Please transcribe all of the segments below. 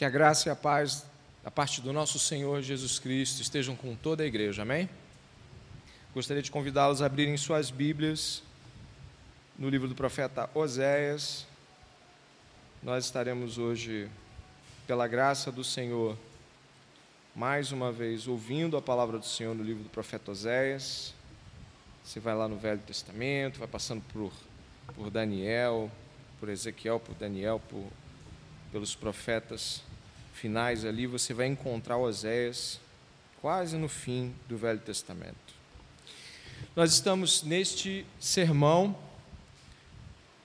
Que a graça e a paz da parte do nosso Senhor Jesus Cristo estejam com toda a igreja, amém? Gostaria de convidá-los a abrirem suas Bíblias no livro do profeta Oséias. Nós estaremos hoje, pela graça do Senhor, mais uma vez ouvindo a palavra do Senhor no livro do profeta Oséias. Você vai lá no Velho Testamento, vai passando por, por Daniel, por Ezequiel, por Daniel, por, pelos profetas finais ali, você vai encontrar Oséias quase no fim do Velho Testamento. Nós estamos neste sermão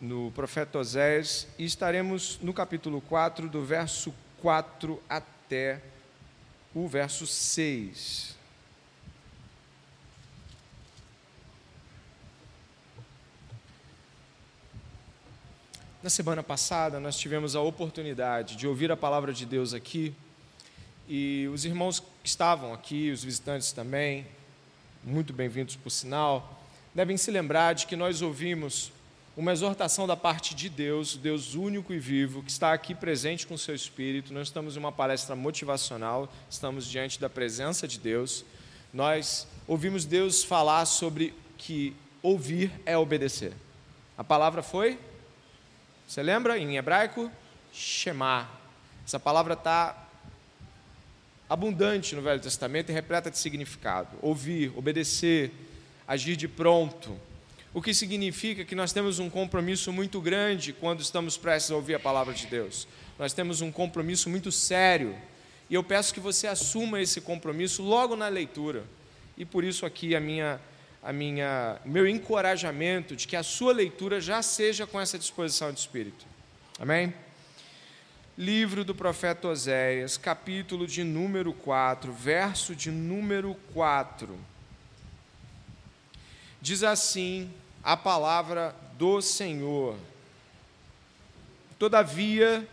no profeta Oséias e estaremos no capítulo 4, do verso 4 até o verso 6. Na semana passada, nós tivemos a oportunidade de ouvir a palavra de Deus aqui, e os irmãos que estavam aqui, os visitantes também, muito bem-vindos por sinal, devem se lembrar de que nós ouvimos uma exortação da parte de Deus, Deus único e vivo, que está aqui presente com seu espírito. Nós estamos em uma palestra motivacional, estamos diante da presença de Deus. Nós ouvimos Deus falar sobre que ouvir é obedecer. A palavra foi você lembra em hebraico? Shema. Essa palavra está abundante no Velho Testamento e repleta de significado. Ouvir, obedecer, agir de pronto. O que significa que nós temos um compromisso muito grande quando estamos prestes a ouvir a palavra de Deus. Nós temos um compromisso muito sério. E eu peço que você assuma esse compromisso logo na leitura. E por isso aqui a minha a minha, meu encorajamento de que a sua leitura já seja com essa disposição de espírito. Amém? Livro do profeta Oséias, capítulo de número 4, verso de número 4. Diz assim a palavra do Senhor: Todavia,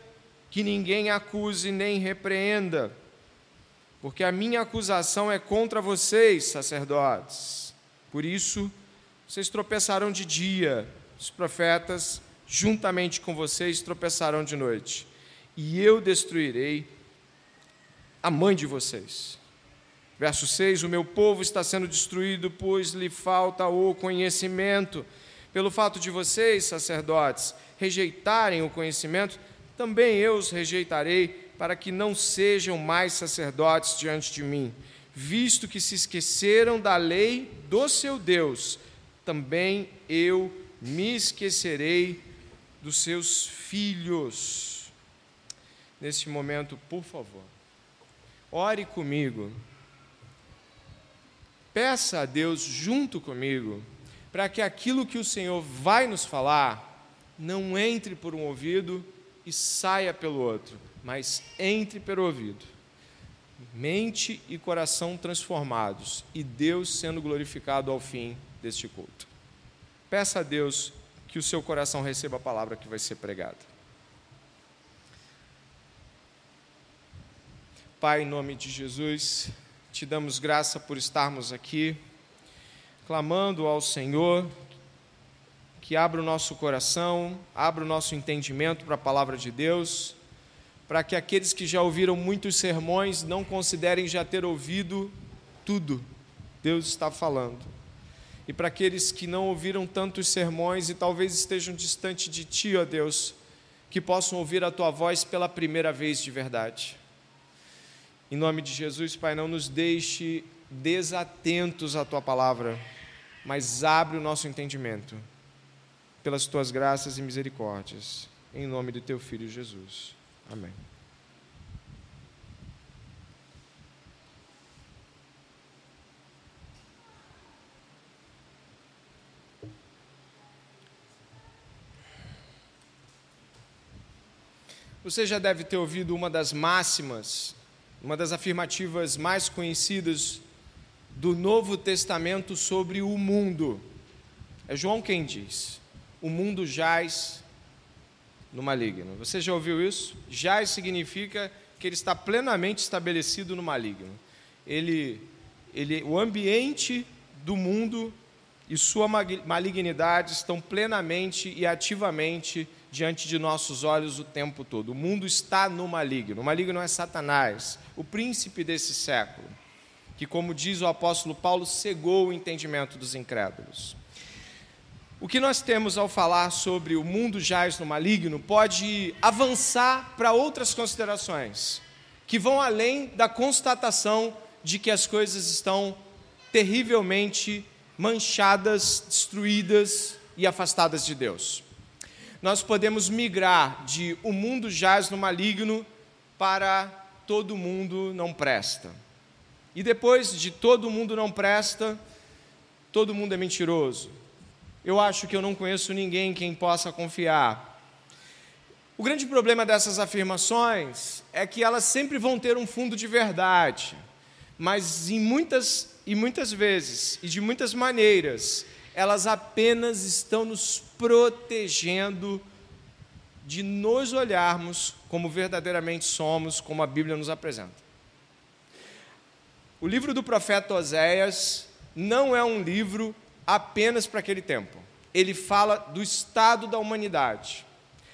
que ninguém acuse nem repreenda, porque a minha acusação é contra vocês, sacerdotes por isso, vocês tropeçarão de dia, os profetas, juntamente com vocês, tropeçarão de noite, e eu destruirei a mãe de vocês. Verso 6: O meu povo está sendo destruído, pois lhe falta o conhecimento. Pelo fato de vocês, sacerdotes, rejeitarem o conhecimento, também eu os rejeitarei, para que não sejam mais sacerdotes diante de mim visto que se esqueceram da lei do seu Deus, também eu me esquecerei dos seus filhos. Neste momento, por favor, ore comigo. Peça a Deus junto comigo, para que aquilo que o Senhor vai nos falar não entre por um ouvido e saia pelo outro, mas entre pelo ouvido mente e coração transformados e Deus sendo glorificado ao fim deste culto. Peça a Deus que o seu coração receba a palavra que vai ser pregada. Pai, em nome de Jesus, te damos graça por estarmos aqui, clamando ao Senhor que abra o nosso coração, abra o nosso entendimento para a palavra de Deus para que aqueles que já ouviram muitos sermões não considerem já ter ouvido tudo. Deus está falando. E para aqueles que não ouviram tantos sermões e talvez estejam distante de Ti, ó Deus, que possam ouvir a Tua voz pela primeira vez de verdade. Em nome de Jesus, Pai, não nos deixe desatentos à Tua palavra, mas abre o nosso entendimento pelas Tuas graças e misericórdias. Em nome do Teu Filho Jesus. Amém. Você já deve ter ouvido uma das máximas, uma das afirmativas mais conhecidas do Novo Testamento sobre o mundo. É João quem diz: O mundo jaz no maligno. Você já ouviu isso? Já significa que ele está plenamente estabelecido no maligno. Ele, ele, o ambiente do mundo e sua malignidade estão plenamente e ativamente diante de nossos olhos o tempo todo. O mundo está no maligno. O maligno é Satanás, o príncipe desse século, que, como diz o apóstolo Paulo, cegou o entendimento dos incrédulos. O que nós temos ao falar sobre o mundo jaz no maligno pode avançar para outras considerações, que vão além da constatação de que as coisas estão terrivelmente manchadas, destruídas e afastadas de Deus. Nós podemos migrar de o mundo jaz no maligno para todo mundo não presta. E depois de todo mundo não presta, todo mundo é mentiroso eu acho que eu não conheço ninguém quem possa confiar. O grande problema dessas afirmações é que elas sempre vão ter um fundo de verdade, mas em muitas e muitas vezes e de muitas maneiras, elas apenas estão nos protegendo de nos olharmos como verdadeiramente somos, como a Bíblia nos apresenta. O livro do profeta Oséias não é um livro apenas para aquele tempo. Ele fala do estado da humanidade.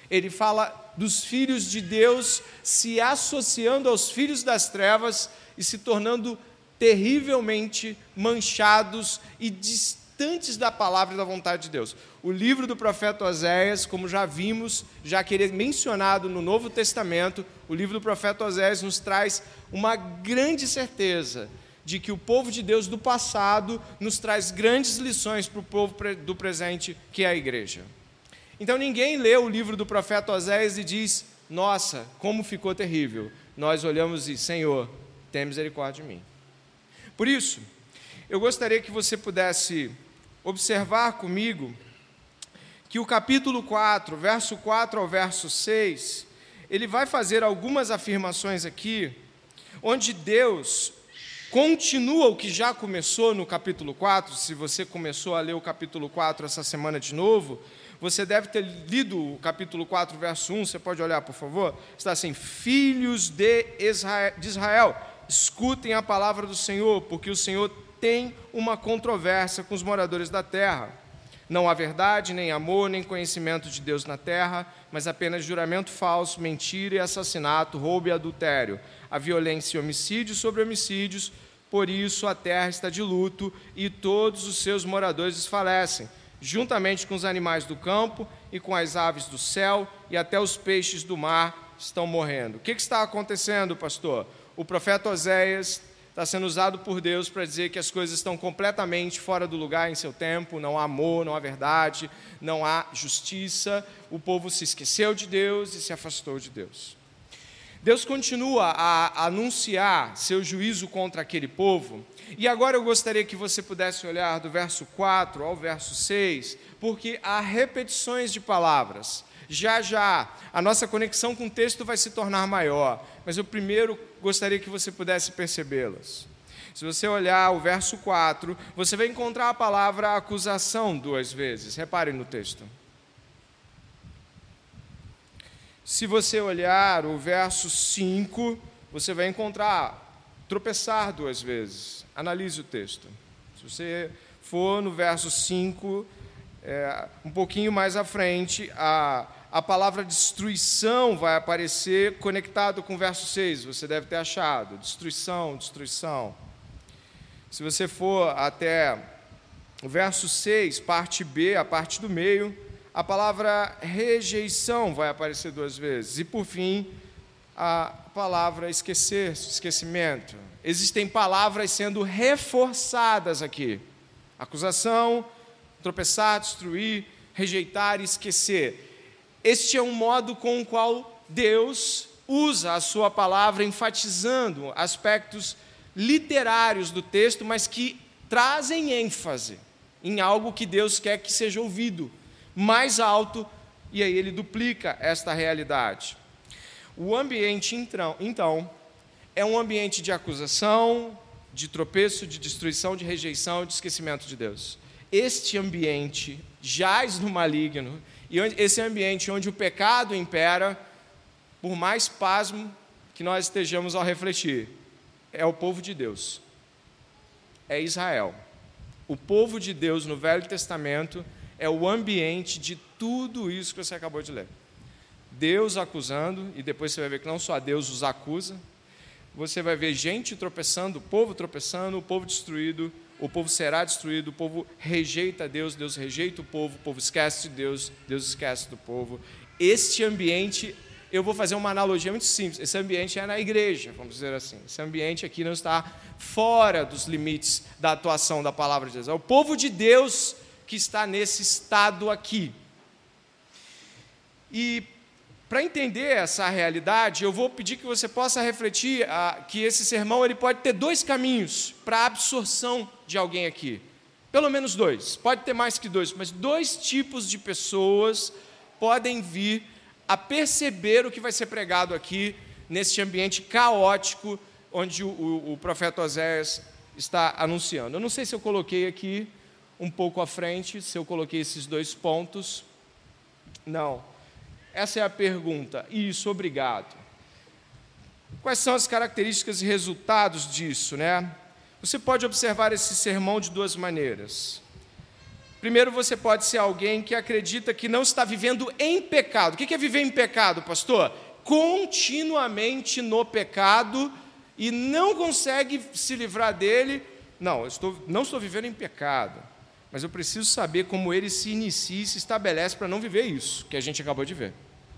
Ele fala dos filhos de Deus se associando aos filhos das trevas e se tornando terrivelmente manchados e distantes da palavra e da vontade de Deus. O livro do profeta Oséias, como já vimos, já que ele é mencionado no Novo Testamento, o livro do profeta Oséias nos traz uma grande certeza de que o povo de Deus do passado nos traz grandes lições para o povo do presente, que é a igreja. Então ninguém lê o livro do profeta Oséias e diz: Nossa, como ficou terrível. Nós olhamos e, Senhor, tem misericórdia de mim. Por isso, eu gostaria que você pudesse observar comigo que o capítulo 4, verso 4 ao verso 6, ele vai fazer algumas afirmações aqui, onde Deus continua o que já começou no capítulo 4. Se você começou a ler o capítulo 4 essa semana de novo, você deve ter lido o capítulo 4, verso 1. Você pode olhar, por favor? Está assim: Filhos de Israel, escutem a palavra do Senhor, porque o Senhor tem uma controvérsia com os moradores da terra. Não há verdade, nem amor, nem conhecimento de Deus na terra, mas apenas juramento falso, mentira e assassinato, roubo e adultério a violência e homicídios sobre homicídios, por isso a terra está de luto e todos os seus moradores desfalecem, juntamente com os animais do campo e com as aves do céu e até os peixes do mar estão morrendo. O que está acontecendo, pastor? O profeta Oséias está sendo usado por Deus para dizer que as coisas estão completamente fora do lugar em seu tempo, não há amor, não há verdade, não há justiça, o povo se esqueceu de Deus e se afastou de Deus. Deus continua a anunciar seu juízo contra aquele povo, e agora eu gostaria que você pudesse olhar do verso 4 ao verso 6, porque há repetições de palavras. Já já, a nossa conexão com o texto vai se tornar maior, mas eu primeiro gostaria que você pudesse percebê-las. Se você olhar o verso 4, você vai encontrar a palavra acusação duas vezes. Reparem no texto. Se você olhar o verso 5, você vai encontrar tropeçar duas vezes. Analise o texto. Se você for no verso 5, é, um pouquinho mais à frente, a, a palavra destruição vai aparecer conectado com o verso 6. Você deve ter achado. Destruição, destruição. Se você for até o verso 6, parte B, a parte do meio, a palavra rejeição vai aparecer duas vezes. E, por fim, a palavra esquecer, esquecimento. Existem palavras sendo reforçadas aqui: acusação, tropeçar, destruir, rejeitar esquecer. Este é um modo com o qual Deus usa a sua palavra, enfatizando aspectos literários do texto, mas que trazem ênfase em algo que Deus quer que seja ouvido mais alto, e aí ele duplica esta realidade. O ambiente, então, é um ambiente de acusação, de tropeço, de destruição, de rejeição, de esquecimento de Deus. Este ambiente jaz no maligno, e esse ambiente onde o pecado impera, por mais pasmo que nós estejamos ao refletir, é o povo de Deus, é Israel. O povo de Deus no Velho Testamento é o ambiente de tudo isso que você acabou de ler. Deus acusando, e depois você vai ver que não só Deus os acusa, você vai ver gente tropeçando, o povo tropeçando, o povo destruído, o povo será destruído, o povo rejeita Deus, Deus rejeita o povo, o povo esquece de Deus, Deus esquece do povo. Este ambiente, eu vou fazer uma analogia muito simples, esse ambiente é na igreja, vamos dizer assim. Esse ambiente aqui não está fora dos limites da atuação da palavra de Deus. É o povo de Deus que está nesse estado aqui. E para entender essa realidade, eu vou pedir que você possa refletir ah, que esse sermão ele pode ter dois caminhos para a absorção de alguém aqui. Pelo menos dois. Pode ter mais que dois, mas dois tipos de pessoas podem vir a perceber o que vai ser pregado aqui neste ambiente caótico onde o, o, o profeta Oséias está anunciando. Eu não sei se eu coloquei aqui um pouco à frente, se eu coloquei esses dois pontos. Não. Essa é a pergunta. Isso, obrigado. Quais são as características e resultados disso, né? Você pode observar esse sermão de duas maneiras. Primeiro, você pode ser alguém que acredita que não está vivendo em pecado. O que é viver em pecado, pastor? Continuamente no pecado e não consegue se livrar dele. Não, eu estou, não estou vivendo em pecado, mas eu preciso saber como ele se inicia e se estabelece para não viver isso que a gente acabou de ver.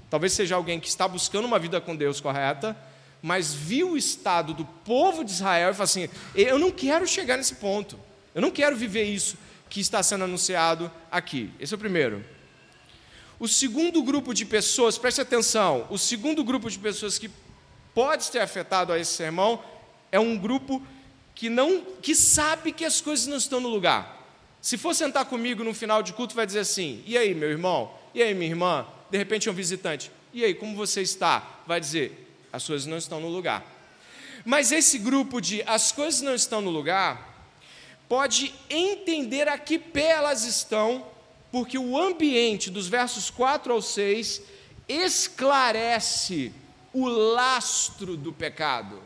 Talvez seja alguém que está buscando uma vida com Deus correta, mas viu o estado do povo de Israel e fala assim: eu não quero chegar nesse ponto, eu não quero viver isso que está sendo anunciado aqui. Esse é o primeiro. O segundo grupo de pessoas, preste atenção, o segundo grupo de pessoas que pode ser afetado a esse sermão é um grupo que não que sabe que as coisas não estão no lugar. Se for sentar comigo no final de culto, vai dizer assim: "E aí, meu irmão? E aí, minha irmã?" De repente é um visitante. "E aí, como você está?" Vai dizer: as coisas não estão no lugar. Mas esse grupo de as coisas não estão no lugar pode entender a que pé elas estão, porque o ambiente dos versos 4 ao 6 esclarece o lastro do pecado.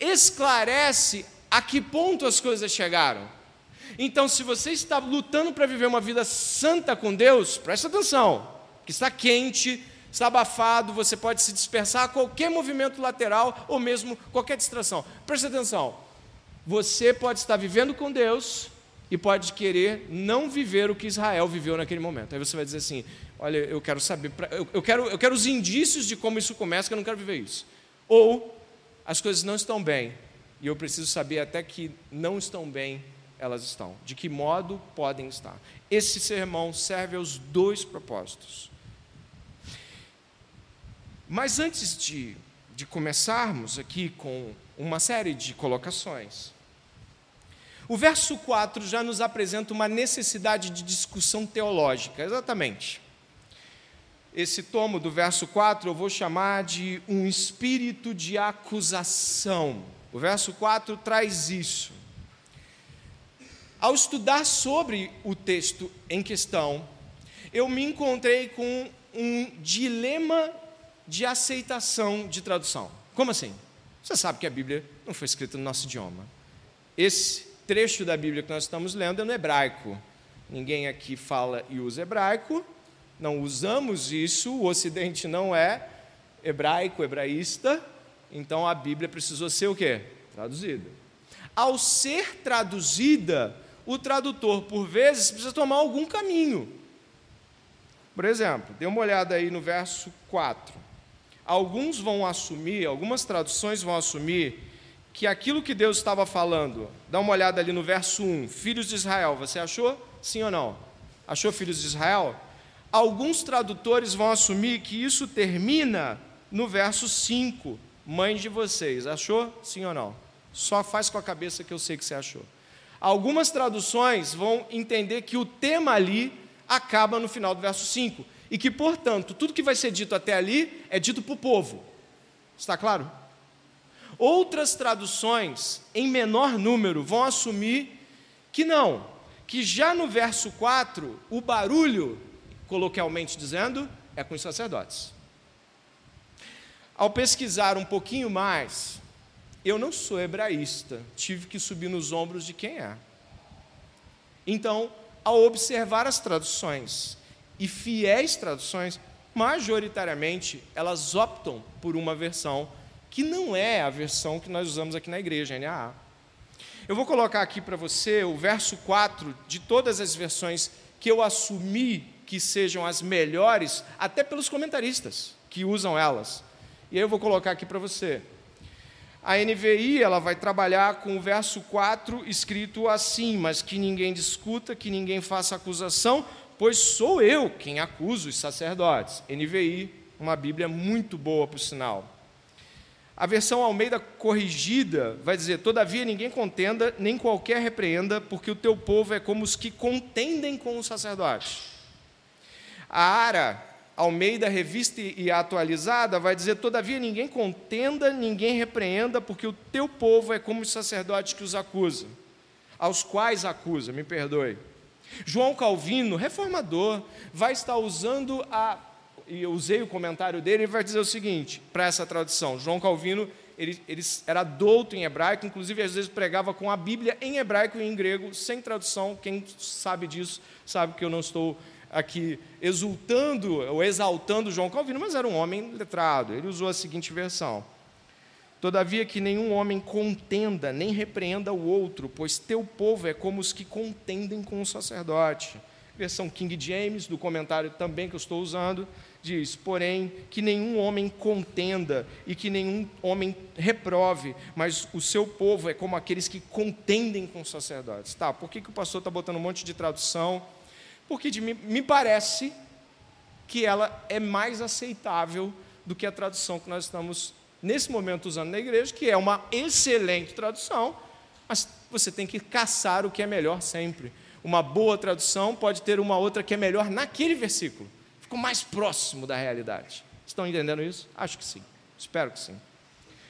Esclarece a que ponto as coisas chegaram. Então, se você está lutando para viver uma vida santa com Deus, preste atenção, que está quente, está abafado, você pode se dispersar a qualquer movimento lateral ou mesmo qualquer distração. Preste atenção. Você pode estar vivendo com Deus e pode querer não viver o que Israel viveu naquele momento. Aí você vai dizer assim: Olha, eu quero saber, eu quero, eu quero os indícios de como isso começa, que eu não quero viver isso. Ou as coisas não estão bem e eu preciso saber até que não estão bem elas estão, de que modo podem estar. Esse sermão serve aos dois propósitos. Mas antes de, de começarmos aqui com uma série de colocações, o verso 4 já nos apresenta uma necessidade de discussão teológica, exatamente. Esse tomo do verso 4 eu vou chamar de um espírito de acusação. O verso 4 traz isso. Ao estudar sobre o texto em questão, eu me encontrei com um dilema de aceitação de tradução. Como assim? Você sabe que a Bíblia não foi escrita no nosso idioma. Esse trecho da Bíblia que nós estamos lendo é no hebraico. Ninguém aqui fala e usa hebraico, não usamos isso, o Ocidente não é hebraico, hebraísta, então a Bíblia precisou ser o quê? Traduzida. Ao ser traduzida, o tradutor, por vezes, precisa tomar algum caminho. Por exemplo, dê uma olhada aí no verso 4 alguns vão assumir, algumas traduções vão assumir, que aquilo que Deus estava falando, dá uma olhada ali no verso 1, filhos de Israel, você achou? Sim ou não? Achou filhos de Israel? Alguns tradutores vão assumir que isso termina no verso 5, mãe de vocês. Achou? Sim ou não? Só faz com a cabeça que eu sei que você achou. Algumas traduções vão entender que o tema ali acaba no final do verso 5 e que, portanto, tudo que vai ser dito até ali é dito para o povo. Está claro? Outras traduções, em menor número, vão assumir que não, que já no verso 4, o barulho, coloquialmente dizendo, é com os sacerdotes. Ao pesquisar um pouquinho mais, eu não sou hebraísta, tive que subir nos ombros de quem é. Então, ao observar as traduções e fiéis traduções, majoritariamente, elas optam por uma versão que não é a versão que nós usamos aqui na igreja, NAA. Eu vou colocar aqui para você o verso 4 de todas as versões que eu assumi que sejam as melhores, até pelos comentaristas que usam elas. E aí eu vou colocar aqui para você. A NVI ela vai trabalhar com o verso 4 escrito assim: Mas que ninguém discuta, que ninguém faça acusação, pois sou eu quem acuso os sacerdotes. NVI, uma Bíblia muito boa, por sinal. A versão Almeida corrigida vai dizer: Todavia ninguém contenda, nem qualquer repreenda, porque o teu povo é como os que contendem com os sacerdotes. A Ara, Almeida revista e atualizada, vai dizer: Todavia ninguém contenda, ninguém repreenda, porque o teu povo é como os sacerdotes que os acusam, aos quais acusa, me perdoe. João Calvino, reformador, vai estar usando a e eu usei o comentário dele, ele vai dizer o seguinte, para essa tradução. João Calvino, ele, ele era douto em hebraico, inclusive às vezes pregava com a Bíblia em hebraico e em grego, sem tradução. Quem sabe disso, sabe que eu não estou aqui exultando ou exaltando João Calvino, mas era um homem letrado. Ele usou a seguinte versão: Todavia que nenhum homem contenda, nem repreenda o outro, pois teu povo é como os que contendem com o sacerdote. Versão King James, do comentário também que eu estou usando, diz: porém, que nenhum homem contenda e que nenhum homem reprove, mas o seu povo é como aqueles que contendem com os sacerdotes. Tá, por que, que o pastor está botando um monte de tradução? Porque de, me parece que ela é mais aceitável do que a tradução que nós estamos, nesse momento, usando na igreja, que é uma excelente tradução, mas você tem que caçar o que é melhor sempre. Uma boa tradução pode ter uma outra que é melhor naquele versículo ficou mais próximo da realidade. Estão entendendo isso? Acho que sim. Espero que sim.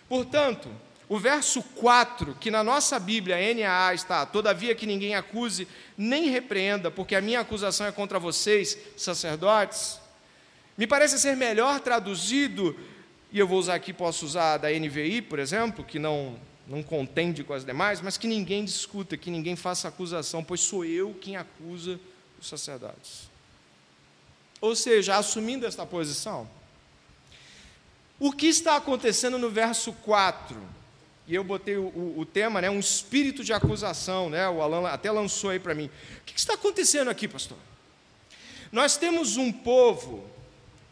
Portanto, o verso 4, que na nossa Bíblia, NAA, está: Todavia que ninguém acuse, nem repreenda, porque a minha acusação é contra vocês, sacerdotes, me parece ser melhor traduzido, e eu vou usar aqui, posso usar da NVI, por exemplo, que não, não contende com as demais, mas que ninguém discuta, que ninguém faça acusação, pois sou eu quem acusa os sacerdotes. Ou seja, assumindo esta posição, o que está acontecendo no verso 4? E eu botei o, o, o tema, né, um espírito de acusação, né, o Alan até lançou aí para mim. O que está acontecendo aqui, pastor? Nós temos um povo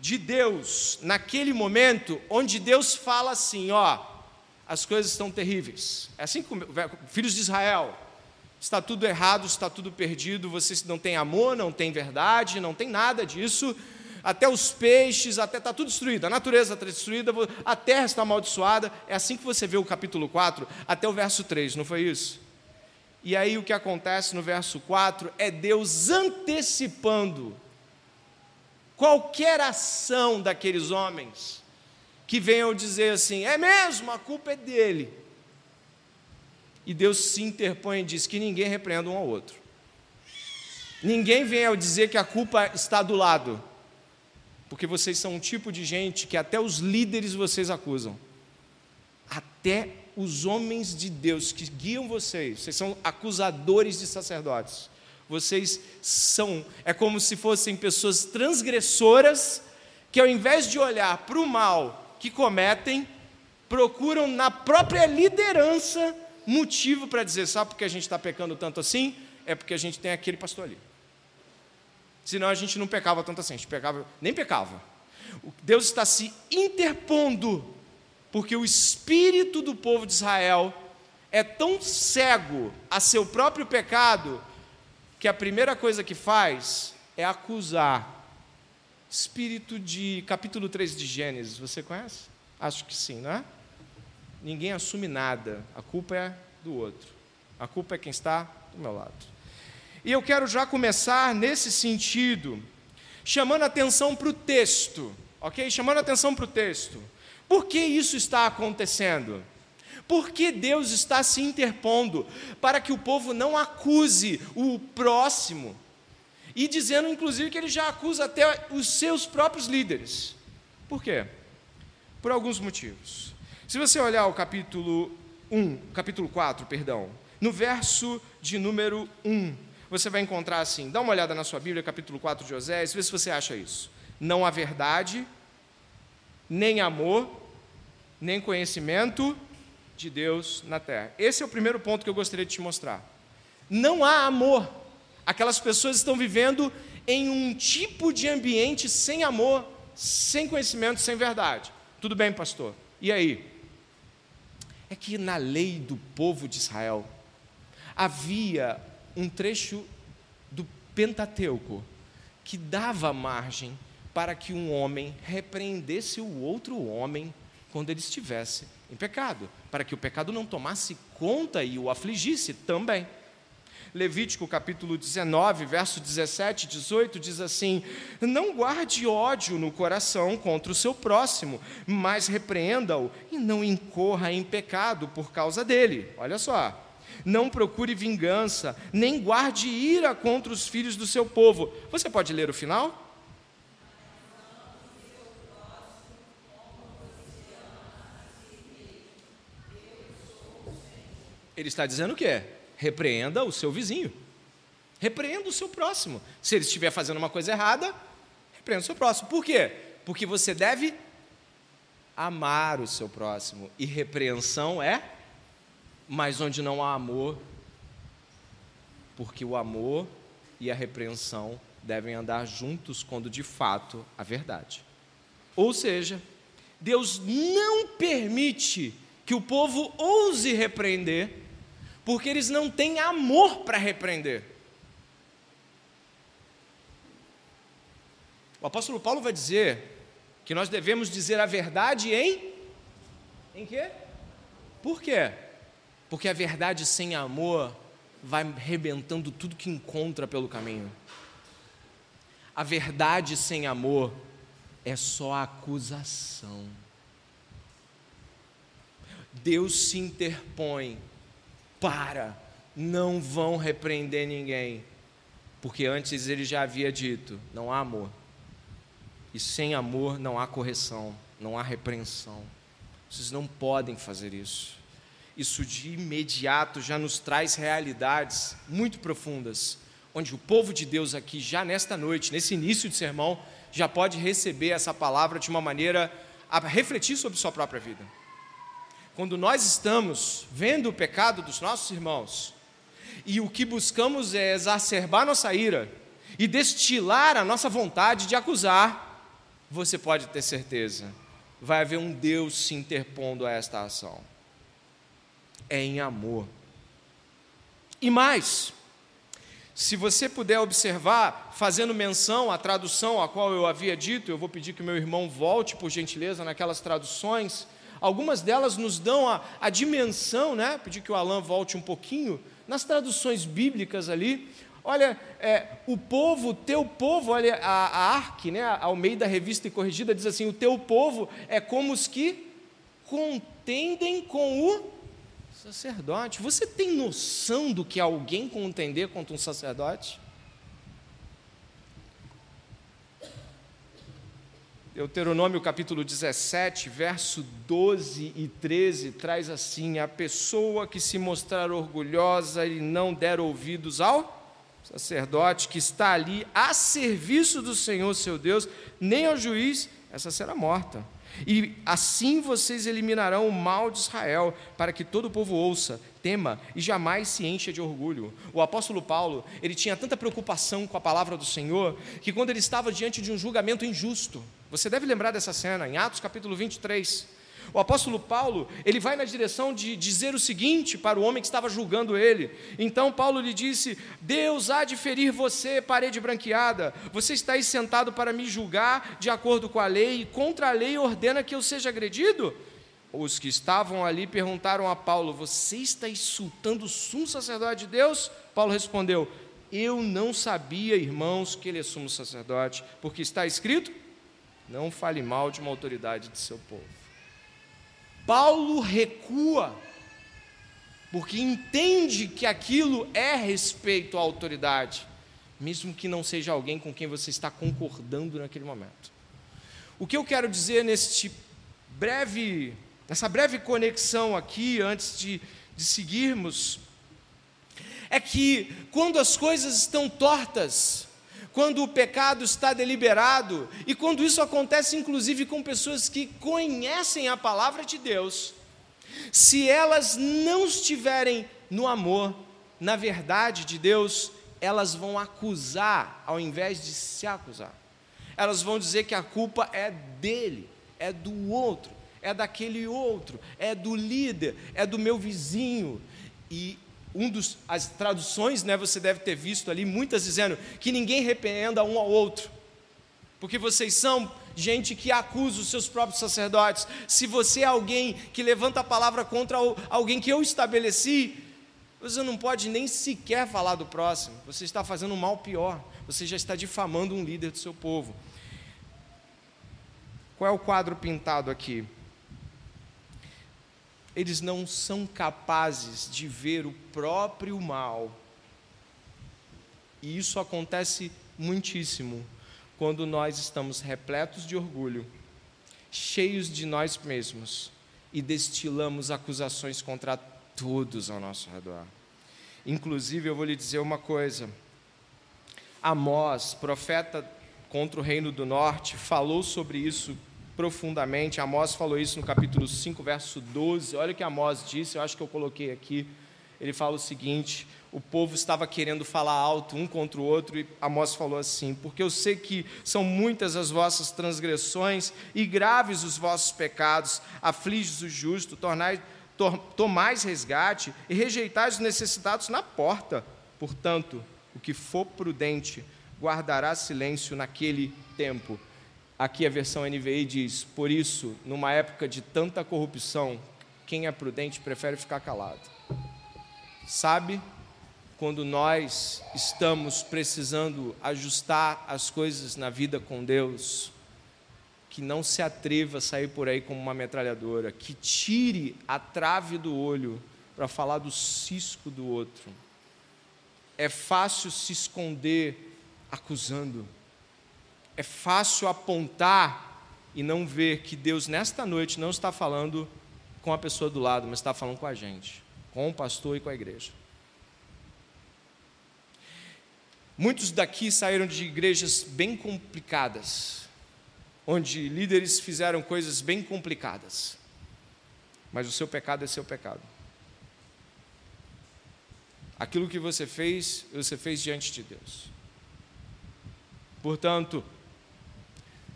de Deus naquele momento onde Deus fala assim: ó, as coisas estão terríveis. É assim como filhos de Israel, está tudo errado, está tudo perdido, vocês não têm amor, não tem verdade, não tem nada disso. Até os peixes, até está tudo destruído, a natureza está destruída, a terra está amaldiçoada. É assim que você vê o capítulo 4 até o verso 3, não foi isso? E aí o que acontece no verso 4 é Deus antecipando qualquer ação daqueles homens que venham dizer assim: é mesmo, a culpa é dele e Deus se interpõe e diz que ninguém repreenda um ao outro. Ninguém ao dizer que a culpa está do lado, porque vocês são um tipo de gente que até os líderes vocês acusam, até os homens de Deus que guiam vocês, vocês são acusadores de sacerdotes. Vocês são, é como se fossem pessoas transgressoras que, ao invés de olhar para o mal que cometem, procuram na própria liderança motivo para dizer, sabe por que a gente está pecando tanto assim? É porque a gente tem aquele pastor ali. Senão a gente não pecava tanto assim, a gente pecava, nem pecava. Deus está se interpondo, porque o espírito do povo de Israel é tão cego a seu próprio pecado, que a primeira coisa que faz é acusar. Espírito de capítulo 3 de Gênesis, você conhece? Acho que sim, não é? ninguém assume nada, a culpa é do outro, a culpa é quem está do meu lado. E eu quero já começar nesse sentido, chamando atenção para o texto, ok? Chamando atenção para o texto. Por que isso está acontecendo? Por que Deus está se interpondo para que o povo não acuse o próximo? E dizendo, inclusive, que ele já acusa até os seus próprios líderes. Por quê? Por alguns motivos. Se você olhar o capítulo 1, capítulo 4, perdão, no verso de número 1, você vai encontrar assim, dá uma olhada na sua Bíblia, capítulo 4 de Oséias, vê se você acha isso. não há verdade, nem amor, nem conhecimento de Deus na terra. Esse é o primeiro ponto que eu gostaria de te mostrar. Não há amor. Aquelas pessoas estão vivendo em um tipo de ambiente sem amor, sem conhecimento, sem verdade. Tudo bem, pastor? E aí? É que na lei do povo de Israel havia um trecho do Pentateuco que dava margem para que um homem repreendesse o outro homem quando ele estivesse em pecado, para que o pecado não tomasse conta e o afligisse também. Levítico capítulo 19, verso 17 e 18 diz assim: Não guarde ódio no coração contra o seu próximo, mas repreenda-o e não incorra em pecado por causa dele. Olha só. Não procure vingança, nem guarde ira contra os filhos do seu povo. Você pode ler o final? Ele está dizendo o quê? Repreenda o seu vizinho. Repreenda o seu próximo. Se ele estiver fazendo uma coisa errada, repreenda o seu próximo. Por quê? Porque você deve amar o seu próximo. E repreensão é, mas onde não há amor, porque o amor e a repreensão devem andar juntos quando de fato a verdade. Ou seja, Deus não permite que o povo ouse repreender porque eles não têm amor para repreender. O apóstolo Paulo vai dizer que nós devemos dizer a verdade em em quê? Por quê? Porque a verdade sem amor vai rebentando tudo que encontra pelo caminho. A verdade sem amor é só acusação. Deus se interpõe para, não vão repreender ninguém, porque antes ele já havia dito: não há amor. E sem amor não há correção, não há repreensão. Vocês não podem fazer isso. Isso de imediato já nos traz realidades muito profundas, onde o povo de Deus aqui, já nesta noite, nesse início de sermão, já pode receber essa palavra de uma maneira a refletir sobre sua própria vida quando nós estamos vendo o pecado dos nossos irmãos e o que buscamos é exacerbar nossa ira e destilar a nossa vontade de acusar, você pode ter certeza, vai haver um Deus se interpondo a esta ação. É em amor. E mais, se você puder observar, fazendo menção à tradução a qual eu havia dito, eu vou pedir que meu irmão volte, por gentileza, naquelas traduções Algumas delas nos dão a, a dimensão, né? Pedir que o Alan volte um pouquinho, nas traduções bíblicas ali. Olha, é, o povo, teu povo, olha, a, a né, ao meio da revista e corrigida, diz assim: o teu povo é como os que contendem com o sacerdote. Você tem noção do que alguém contender contra um sacerdote? Deuteronômio capítulo 17, verso 12 e 13, traz assim: A pessoa que se mostrar orgulhosa e não der ouvidos ao sacerdote que está ali a serviço do Senhor seu Deus, nem ao juiz, essa será morta. E assim vocês eliminarão o mal de Israel, para que todo o povo ouça, tema e jamais se encha de orgulho. O apóstolo Paulo, ele tinha tanta preocupação com a palavra do Senhor, que quando ele estava diante de um julgamento injusto, você deve lembrar dessa cena, em Atos capítulo 23. O apóstolo Paulo, ele vai na direção de dizer o seguinte para o homem que estava julgando ele. Então Paulo lhe disse: Deus há de ferir você, parede branqueada. Você está aí sentado para me julgar de acordo com a lei, e contra a lei ordena que eu seja agredido? Os que estavam ali perguntaram a Paulo: Você está insultando o sumo sacerdote de Deus? Paulo respondeu: Eu não sabia, irmãos, que ele é sumo sacerdote, porque está escrito: Não fale mal de uma autoridade de seu povo. Paulo recua, porque entende que aquilo é respeito à autoridade, mesmo que não seja alguém com quem você está concordando naquele momento. O que eu quero dizer neste breve nessa breve conexão aqui, antes de, de seguirmos, é que quando as coisas estão tortas, quando o pecado está deliberado e quando isso acontece inclusive com pessoas que conhecem a palavra de Deus, se elas não estiverem no amor, na verdade de Deus, elas vão acusar ao invés de se acusar. Elas vão dizer que a culpa é dele, é do outro, é daquele outro, é do líder, é do meu vizinho. E um dos as traduções, né, você deve ter visto ali muitas dizendo que ninguém repreenda um ao outro. Porque vocês são gente que acusa os seus próprios sacerdotes. Se você é alguém que levanta a palavra contra alguém que eu estabeleci, você não pode nem sequer falar do próximo. Você está fazendo um mal pior. Você já está difamando um líder do seu povo. Qual é o quadro pintado aqui? Eles não são capazes de ver o próprio mal. E isso acontece muitíssimo quando nós estamos repletos de orgulho, cheios de nós mesmos e destilamos acusações contra todos ao nosso redor. Inclusive, eu vou lhe dizer uma coisa. Amós, profeta contra o reino do norte, falou sobre isso profundamente. Amós falou isso no capítulo 5, verso 12. Olha o que Amós disse, eu acho que eu coloquei aqui. Ele fala o seguinte: o povo estava querendo falar alto um contra o outro, e Amós falou assim: Porque eu sei que são muitas as vossas transgressões e graves os vossos pecados, afliges o justo, tornais, to, tomais resgate e rejeitais os necessitados na porta. Portanto, o que for prudente guardará silêncio naquele tempo. Aqui a versão NVI diz: Por isso, numa época de tanta corrupção, quem é prudente prefere ficar calado. Sabe quando nós estamos precisando ajustar as coisas na vida com Deus, que não se atreva a sair por aí como uma metralhadora, que tire a trave do olho para falar do cisco do outro. É fácil se esconder acusando, é fácil apontar e não ver que Deus, nesta noite, não está falando com a pessoa do lado, mas está falando com a gente, com o pastor e com a igreja. Muitos daqui saíram de igrejas bem complicadas, onde líderes fizeram coisas bem complicadas, mas o seu pecado é seu pecado. Aquilo que você fez, você fez diante de Deus. Portanto,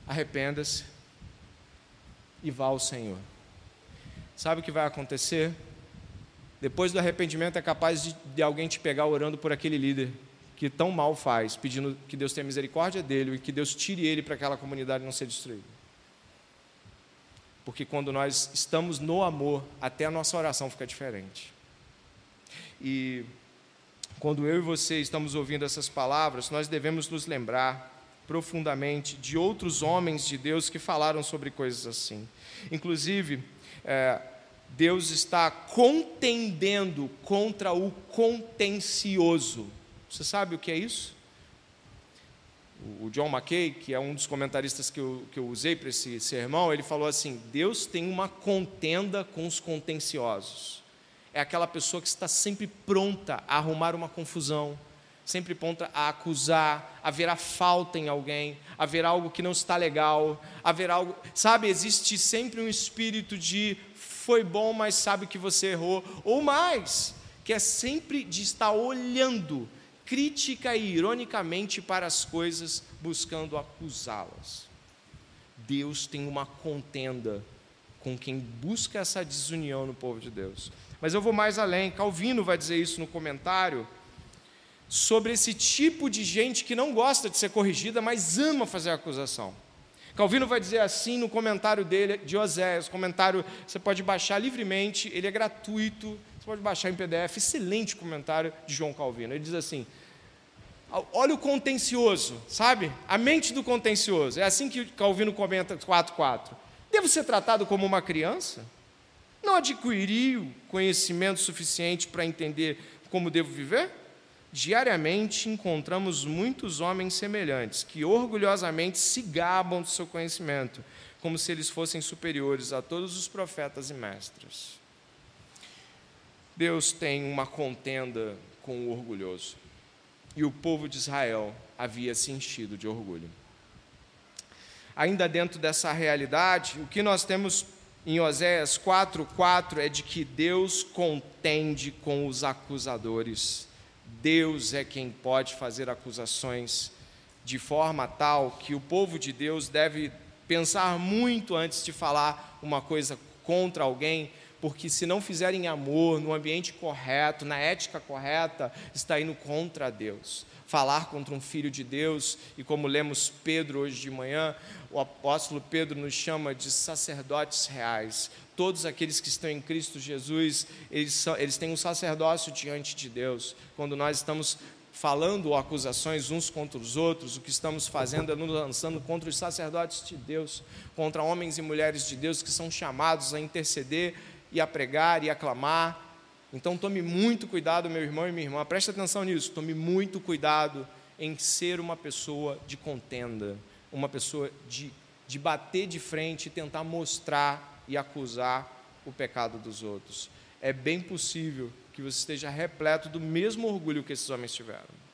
arrependa-se e vá ao Senhor. Sabe o que vai acontecer? Depois do arrependimento, é capaz de, de alguém te pegar orando por aquele líder que tão mal faz, pedindo que Deus tenha misericórdia dele e que Deus tire ele para aquela comunidade não ser destruída. Porque quando nós estamos no amor, até a nossa oração fica diferente. E quando eu e você estamos ouvindo essas palavras, nós devemos nos lembrar profundamente de outros homens de Deus que falaram sobre coisas assim. Inclusive, é, Deus está contendendo contra o contencioso. Você sabe o que é isso? O John McKay, que é um dos comentaristas que eu, que eu usei para esse sermão, ele falou assim: Deus tem uma contenda com os contenciosos. É aquela pessoa que está sempre pronta a arrumar uma confusão, sempre pronta a acusar, haverá falta em alguém, haverá algo que não está legal, haverá algo. Sabe, existe sempre um espírito de foi bom, mas sabe que você errou, ou mais, que é sempre de estar olhando crítica e ironicamente para as coisas, buscando acusá-las. Deus tem uma contenda com quem busca essa desunião no povo de Deus. Mas eu vou mais além. Calvino vai dizer isso no comentário sobre esse tipo de gente que não gosta de ser corrigida, mas ama fazer acusação. Calvino vai dizer assim no comentário dele de Oséias, comentário você pode baixar livremente, ele é gratuito, você pode baixar em PDF, excelente comentário de João Calvino. Ele diz assim: Olha o contencioso, sabe? A mente do contencioso. É assim que Calvino comenta 4.4. Devo ser tratado como uma criança? Não adquiri conhecimento suficiente para entender como devo viver? Diariamente encontramos muitos homens semelhantes que orgulhosamente se gabam do seu conhecimento, como se eles fossem superiores a todos os profetas e mestres. Deus tem uma contenda com o orgulhoso. e o povo de Israel havia se enchido de orgulho. Ainda dentro dessa realidade, o que nós temos em Oséias 4:4 é de que Deus contende com os acusadores. Deus é quem pode fazer acusações de forma tal que o povo de Deus deve pensar muito antes de falar uma coisa contra alguém, porque se não fizerem amor, no ambiente correto, na ética correta, está indo contra Deus. Falar contra um filho de Deus, e como lemos Pedro hoje de manhã, o apóstolo Pedro nos chama de sacerdotes reais. Todos aqueles que estão em Cristo Jesus, eles, são, eles têm um sacerdócio diante de Deus. Quando nós estamos falando acusações uns contra os outros, o que estamos fazendo é nos lançando contra os sacerdotes de Deus, contra homens e mulheres de Deus que são chamados a interceder e a pregar e a clamar. Então tome muito cuidado, meu irmão e minha irmã, preste atenção nisso, tome muito cuidado em ser uma pessoa de contenda, uma pessoa de, de bater de frente e tentar mostrar e acusar o pecado dos outros. É bem possível que você esteja repleto do mesmo orgulho que esses homens tiveram.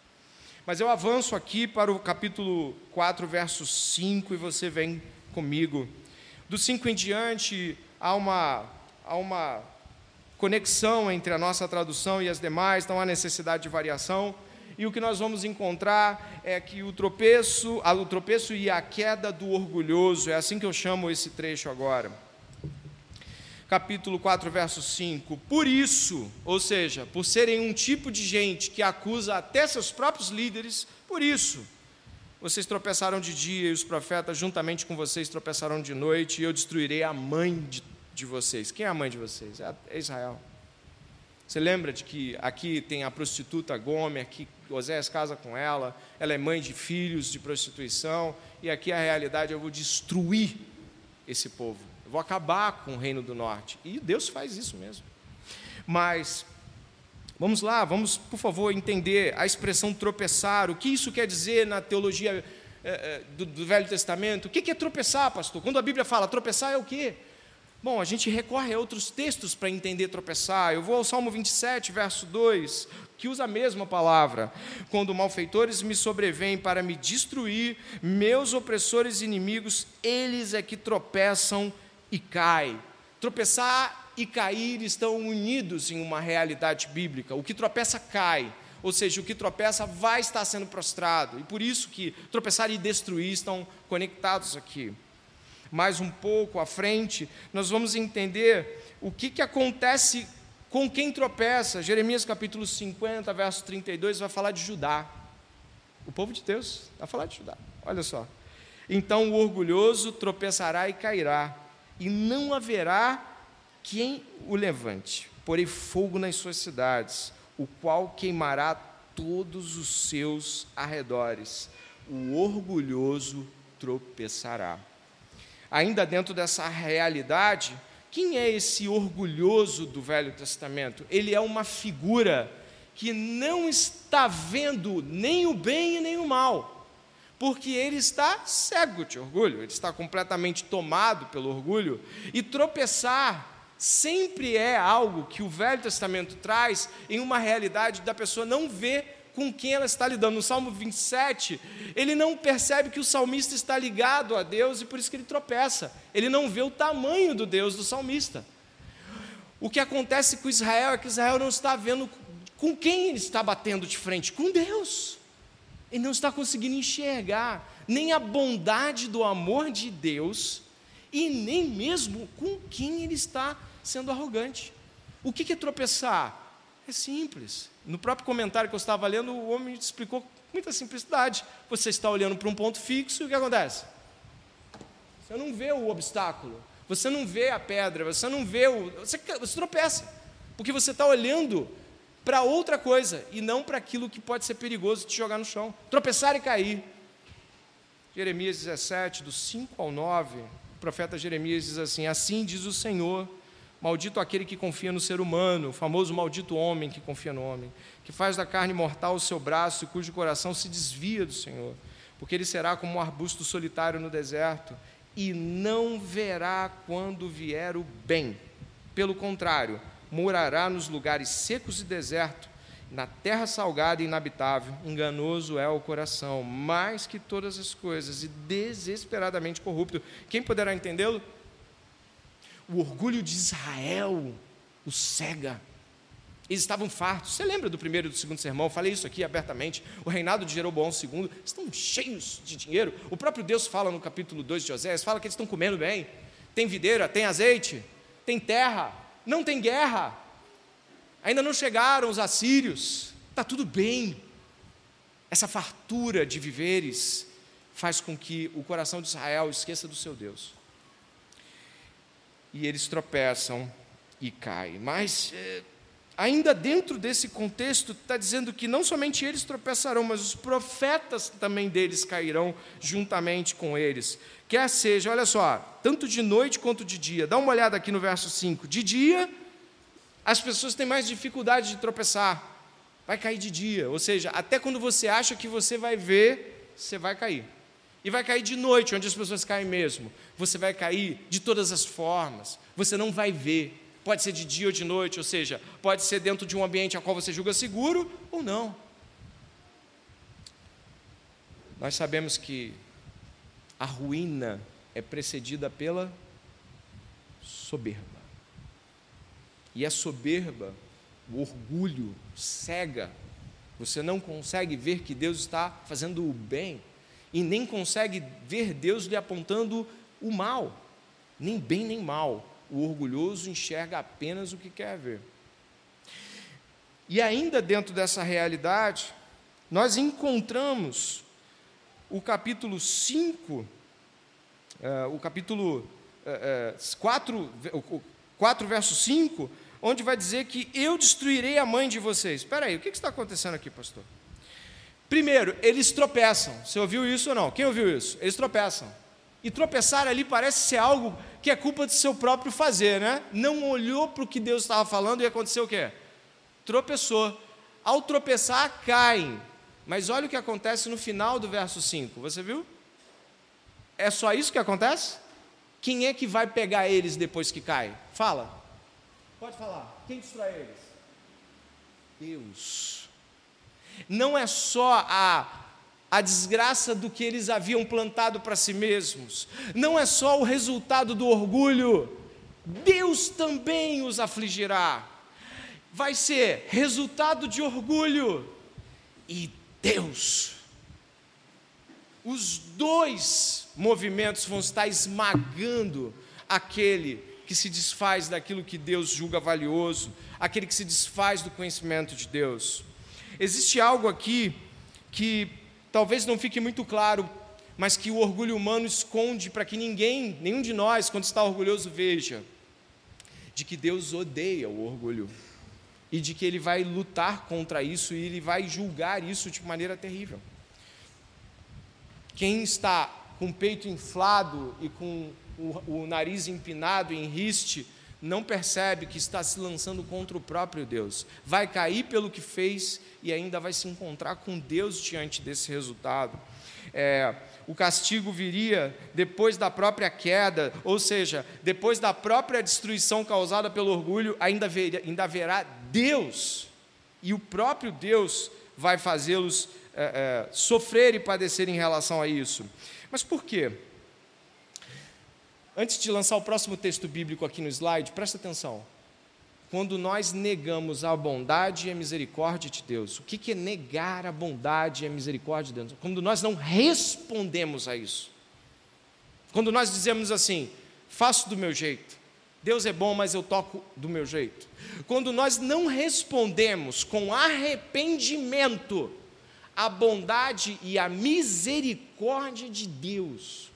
Mas eu avanço aqui para o capítulo 4, verso 5, e você vem comigo. Do 5 em diante, há uma, há uma conexão entre a nossa tradução e as demais, não há necessidade de variação. E o que nós vamos encontrar é que o tropeço, o tropeço e a queda do orgulhoso, é assim que eu chamo esse trecho agora capítulo 4, verso 5. Por isso, ou seja, por serem um tipo de gente que acusa até seus próprios líderes, por isso, vocês tropeçaram de dia e os profetas, juntamente com vocês, tropeçaram de noite, e eu destruirei a mãe de, de vocês. Quem é a mãe de vocês? É, é Israel. Você lembra de que aqui tem a prostituta Gomer, que Oséias casa com ela, ela é mãe de filhos de prostituição, e aqui a realidade eu vou destruir esse povo vou acabar com o reino do norte. E Deus faz isso mesmo. Mas, vamos lá, vamos, por favor, entender a expressão tropeçar. O que isso quer dizer na teologia é, do, do, Velho Testamento? O que é tropeçar, pastor? Quando a Bíblia fala tropeçar, é o quê? Bom, a gente recorre a outros textos para entender tropeçar. Eu vou ao Salmo 27, verso 2, que usa a mesma palavra. Quando malfeitores me sobrevêm para me destruir, meus opressores e inimigos, eles é que tropeçam e cai. Tropeçar e cair estão unidos em uma realidade bíblica. O que tropeça cai, ou seja, o que tropeça vai estar sendo prostrado. E por isso que tropeçar e destruir estão conectados aqui. Mais um pouco à frente, nós vamos entender o que, que acontece com quem tropeça. Jeremias capítulo 50, verso 32, vai falar de Judá. O povo de Deus vai falar de Judá. Olha só. Então o orgulhoso tropeçará e cairá, e não haverá quem o levante. Porém, fogo nas suas cidades, o qual queimará todos os seus arredores. O orgulhoso tropeçará. Ainda dentro dessa realidade, quem é esse orgulhoso do Velho Testamento? Ele é uma figura que não está vendo nem o bem e nem o mal porque ele está cego de orgulho, ele está completamente tomado pelo orgulho, e tropeçar sempre é algo que o Velho Testamento traz em uma realidade da pessoa não ver com quem ela está lidando. No Salmo 27, ele não percebe que o salmista está ligado a Deus e por isso que ele tropeça. Ele não vê o tamanho do Deus do salmista. O que acontece com Israel é que Israel não está vendo com quem ele está batendo de frente, com Deus. Ele não está conseguindo enxergar nem a bondade do amor de Deus e nem mesmo com quem ele está sendo arrogante. O que é tropeçar? É simples. No próprio comentário que eu estava lendo, o homem explicou com muita simplicidade. Você está olhando para um ponto fixo e o que acontece? Você não vê o obstáculo, você não vê a pedra, você não vê o. Você, você tropeça, porque você está olhando para outra coisa e não para aquilo que pode ser perigoso te jogar no chão, tropeçar e cair. Jeremias 17, do 5 ao 9, o profeta Jeremias diz assim: Assim diz o Senhor, maldito aquele que confia no ser humano, o famoso maldito homem que confia no homem, que faz da carne mortal o seu braço e cujo coração se desvia do Senhor, porque ele será como um arbusto solitário no deserto e não verá quando vier o bem. Pelo contrário, morará nos lugares secos e deserto Na terra salgada e inabitável, enganoso é o coração, mais que todas as coisas, e desesperadamente corrupto. Quem poderá entendê-lo? O orgulho de Israel o cega. Eles estavam fartos. Você lembra do primeiro e do segundo sermão? Eu falei isso aqui abertamente. O reinado de Jeroboão II, estão cheios de dinheiro. O próprio Deus fala no capítulo 2 de José, fala que eles estão comendo bem. Tem videira, tem azeite, tem terra, não tem guerra. Ainda não chegaram os assírios. Está tudo bem. Essa fartura de viveres faz com que o coração de Israel esqueça do seu Deus. E eles tropeçam e caem. Mas, eh, ainda dentro desse contexto, está dizendo que não somente eles tropeçarão, mas os profetas também deles cairão juntamente com eles. Quer seja, olha só, tanto de noite quanto de dia. Dá uma olhada aqui no verso 5. De dia as pessoas têm mais dificuldade de tropeçar. Vai cair de dia, ou seja, até quando você acha que você vai ver, você vai cair. E vai cair de noite, onde as pessoas caem mesmo. Você vai cair de todas as formas. Você não vai ver. Pode ser de dia ou de noite, ou seja, pode ser dentro de um ambiente a qual você julga seguro ou não. Nós sabemos que a ruína é precedida pela soberba. E a soberba, o orgulho, cega. Você não consegue ver que Deus está fazendo o bem e nem consegue ver Deus lhe apontando o mal, nem bem nem mal. O orgulhoso enxerga apenas o que quer ver. E ainda dentro dessa realidade, nós encontramos o capítulo 5, uh, eh, o capítulo uh, uh, 4, 4, verso 5, onde vai dizer que eu destruirei a mãe de vocês. Espera aí, o que está acontecendo aqui, pastor? Primeiro, eles tropeçam. Você ouviu isso ou não? Quem ouviu isso? Eles tropeçam. E tropeçar ali parece ser algo que é culpa do seu próprio fazer, né? Não olhou para o que Deus estava falando e aconteceu o quê? Tropeçou. Ao tropeçar, caem. Mas olha o que acontece no final do verso 5. Você viu? É só isso que acontece? Quem é que vai pegar eles depois que cai? Fala. Pode falar. Quem destrói eles? Deus. Não é só a, a desgraça do que eles haviam plantado para si mesmos, não é só o resultado do orgulho, Deus também os afligirá. Vai ser resultado de orgulho e Deus. Os dois movimentos vão estar esmagando aquele que se desfaz daquilo que Deus julga valioso, aquele que se desfaz do conhecimento de Deus. Existe algo aqui que talvez não fique muito claro, mas que o orgulho humano esconde para que ninguém, nenhum de nós, quando está orgulhoso, veja: de que Deus odeia o orgulho e de que Ele vai lutar contra isso e Ele vai julgar isso de maneira terrível. Quem está com o peito inflado e com o, o nariz empinado em riste, não percebe que está se lançando contra o próprio Deus. Vai cair pelo que fez e ainda vai se encontrar com Deus diante desse resultado. É, o castigo viria depois da própria queda, ou seja, depois da própria destruição causada pelo orgulho, ainda, ver, ainda haverá Deus, e o próprio Deus vai fazê-los é, é, sofrer e padecer em relação a isso. Mas por quê? Antes de lançar o próximo texto bíblico aqui no slide, presta atenção. Quando nós negamos a bondade e a misericórdia de Deus, o que é negar a bondade e a misericórdia de Deus? Quando nós não respondemos a isso. Quando nós dizemos assim, faço do meu jeito, Deus é bom, mas eu toco do meu jeito. Quando nós não respondemos com arrependimento a bondade e a misericórdia de Deus,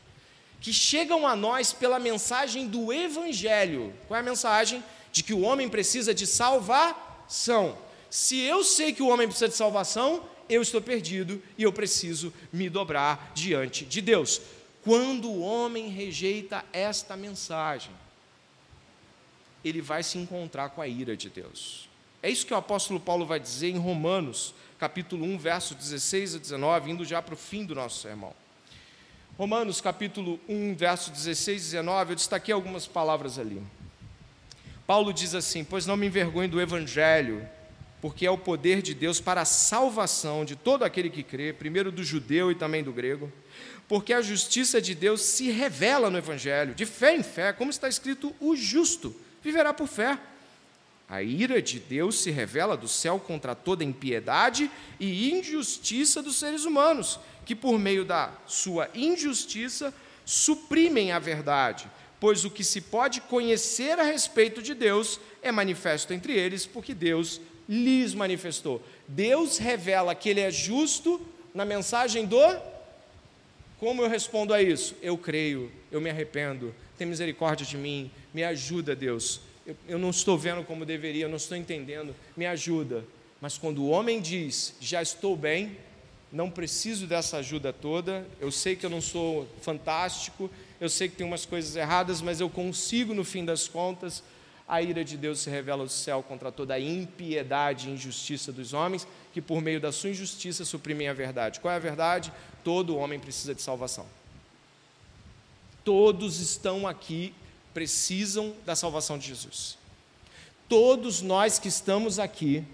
que chegam a nós pela mensagem do Evangelho. Qual é a mensagem? De que o homem precisa de salvação. Se eu sei que o homem precisa de salvação, eu estou perdido e eu preciso me dobrar diante de Deus. Quando o homem rejeita esta mensagem, ele vai se encontrar com a ira de Deus. É isso que o apóstolo Paulo vai dizer em Romanos, capítulo 1, verso 16 a 19, indo já para o fim do nosso sermão. Romanos capítulo 1, verso 16 e 19, eu destaquei algumas palavras ali. Paulo diz assim: Pois não me envergonho do evangelho, porque é o poder de Deus para a salvação de todo aquele que crê, primeiro do judeu e também do grego, porque a justiça de Deus se revela no Evangelho, de fé em fé, como está escrito: o justo viverá por fé. A ira de Deus se revela do céu contra toda impiedade e injustiça dos seres humanos, que por meio da sua injustiça suprimem a verdade, pois o que se pode conhecer a respeito de Deus é manifesto entre eles, porque Deus lhes manifestou. Deus revela que Ele é justo na mensagem do. Como eu respondo a isso? Eu creio, eu me arrependo, tem misericórdia de mim, me ajuda, Deus. Eu, eu não estou vendo como deveria, eu não estou entendendo, me ajuda. Mas quando o homem diz, já estou bem, não preciso dessa ajuda toda, eu sei que eu não sou fantástico, eu sei que tem umas coisas erradas, mas eu consigo, no fim das contas, a ira de Deus se revela do céu contra toda a impiedade e injustiça dos homens, que por meio da sua injustiça suprimem a verdade. Qual é a verdade? Todo homem precisa de salvação. Todos estão aqui, precisam da salvação de Jesus. Todos nós que estamos aqui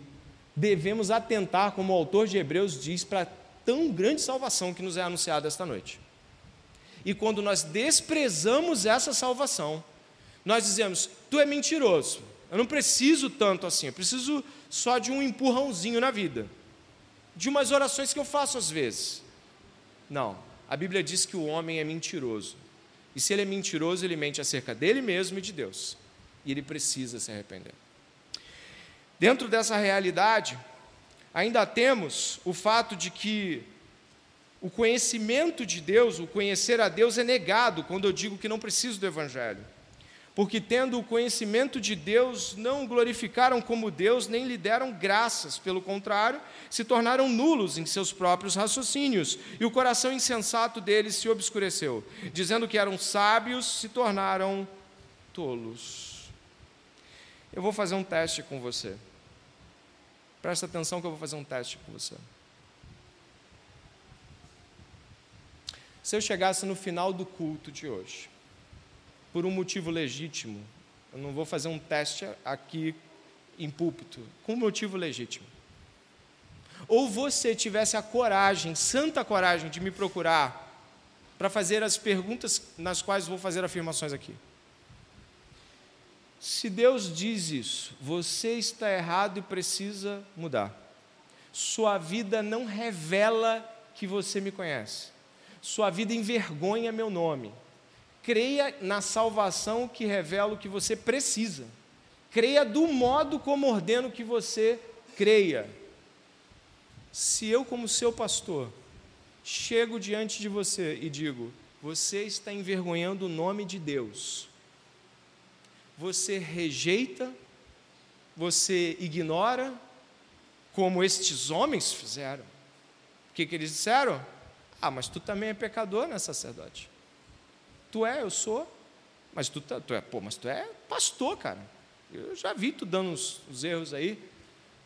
devemos atentar, como o autor de Hebreus diz, para tão grande salvação que nos é anunciada esta noite. E quando nós desprezamos essa salvação, nós dizemos: Tu é mentiroso, eu não preciso tanto assim, eu preciso só de um empurrãozinho na vida, de umas orações que eu faço às vezes. Não, a Bíblia diz que o homem é mentiroso, e se ele é mentiroso, ele mente acerca dele mesmo e de Deus, e ele precisa se arrepender. Dentro dessa realidade, ainda temos o fato de que o conhecimento de Deus, o conhecer a Deus é negado quando eu digo que não preciso do Evangelho. Porque, tendo o conhecimento de Deus, não glorificaram como Deus, nem lhe deram graças, pelo contrário, se tornaram nulos em seus próprios raciocínios, e o coração insensato deles se obscureceu. Dizendo que eram sábios, se tornaram tolos. Eu vou fazer um teste com você. Presta atenção que eu vou fazer um teste com você. Se eu chegasse no final do culto de hoje, por um motivo legítimo, eu não vou fazer um teste aqui em púlpito, com motivo legítimo. Ou você tivesse a coragem, santa coragem, de me procurar para fazer as perguntas nas quais vou fazer afirmações aqui. Se Deus diz isso, você está errado e precisa mudar. Sua vida não revela que você me conhece. Sua vida envergonha meu nome. Creia na salvação que revela o que você precisa. Creia do modo como ordeno que você creia. Se eu, como seu pastor, chego diante de você e digo: você está envergonhando o nome de Deus você rejeita, você ignora, como estes homens fizeram. O que, que eles disseram? Ah, mas tu também é pecador, né, sacerdote? Tu é, eu sou. Mas tu, tá, tu é, pô, mas tu é pastor, cara. Eu já vi tu dando os, os erros aí.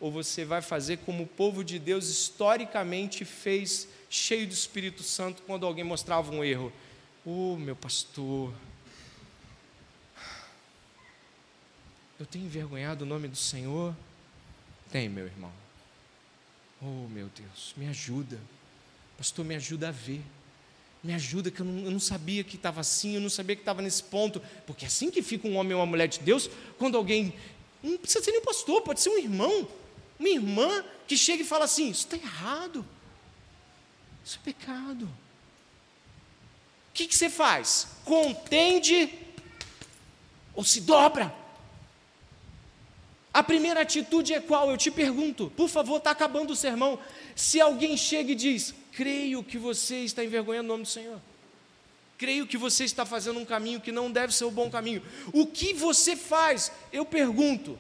Ou você vai fazer como o povo de Deus historicamente fez, cheio do Espírito Santo, quando alguém mostrava um erro. Oh, meu pastor, Eu tenho envergonhado o nome do Senhor? Tem, meu irmão. Oh, meu Deus, me ajuda. Pastor, me ajuda a ver. Me ajuda, que eu não, eu não sabia que estava assim, eu não sabia que estava nesse ponto. Porque assim que fica um homem ou uma mulher de Deus, quando alguém. Não precisa ser nem pastor, pode ser um irmão, uma irmã que chega e fala assim: Isso está errado. Isso é pecado. O que, que você faz? Contende ou se dobra? A primeira atitude é qual? Eu te pergunto, por favor, está acabando o sermão. Se alguém chega e diz: Creio que você está envergonhando o nome do Senhor. Creio que você está fazendo um caminho que não deve ser o bom caminho. O que você faz? Eu pergunto.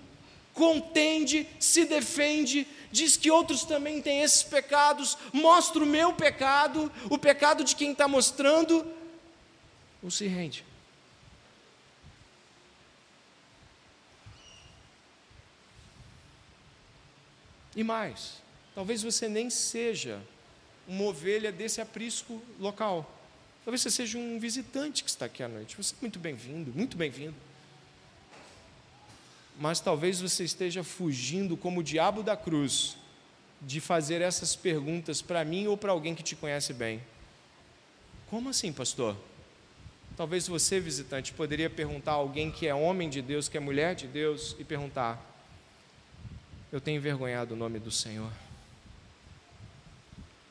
Contende, se defende, diz que outros também têm esses pecados, mostra o meu pecado, o pecado de quem está mostrando, ou se rende? E mais, talvez você nem seja uma ovelha desse aprisco local. Talvez você seja um visitante que está aqui à noite. Você é muito bem-vindo, muito bem-vindo. mas talvez você esteja fugindo como o diabo da cruz de fazer essas perguntas para mim ou para alguém que te conhece bem. Como assim, pastor? Talvez você, visitante, poderia perguntar a alguém que é homem de Deus, que é mulher de Deus, e perguntar: Eu tenho envergonhado o nome do Senhor?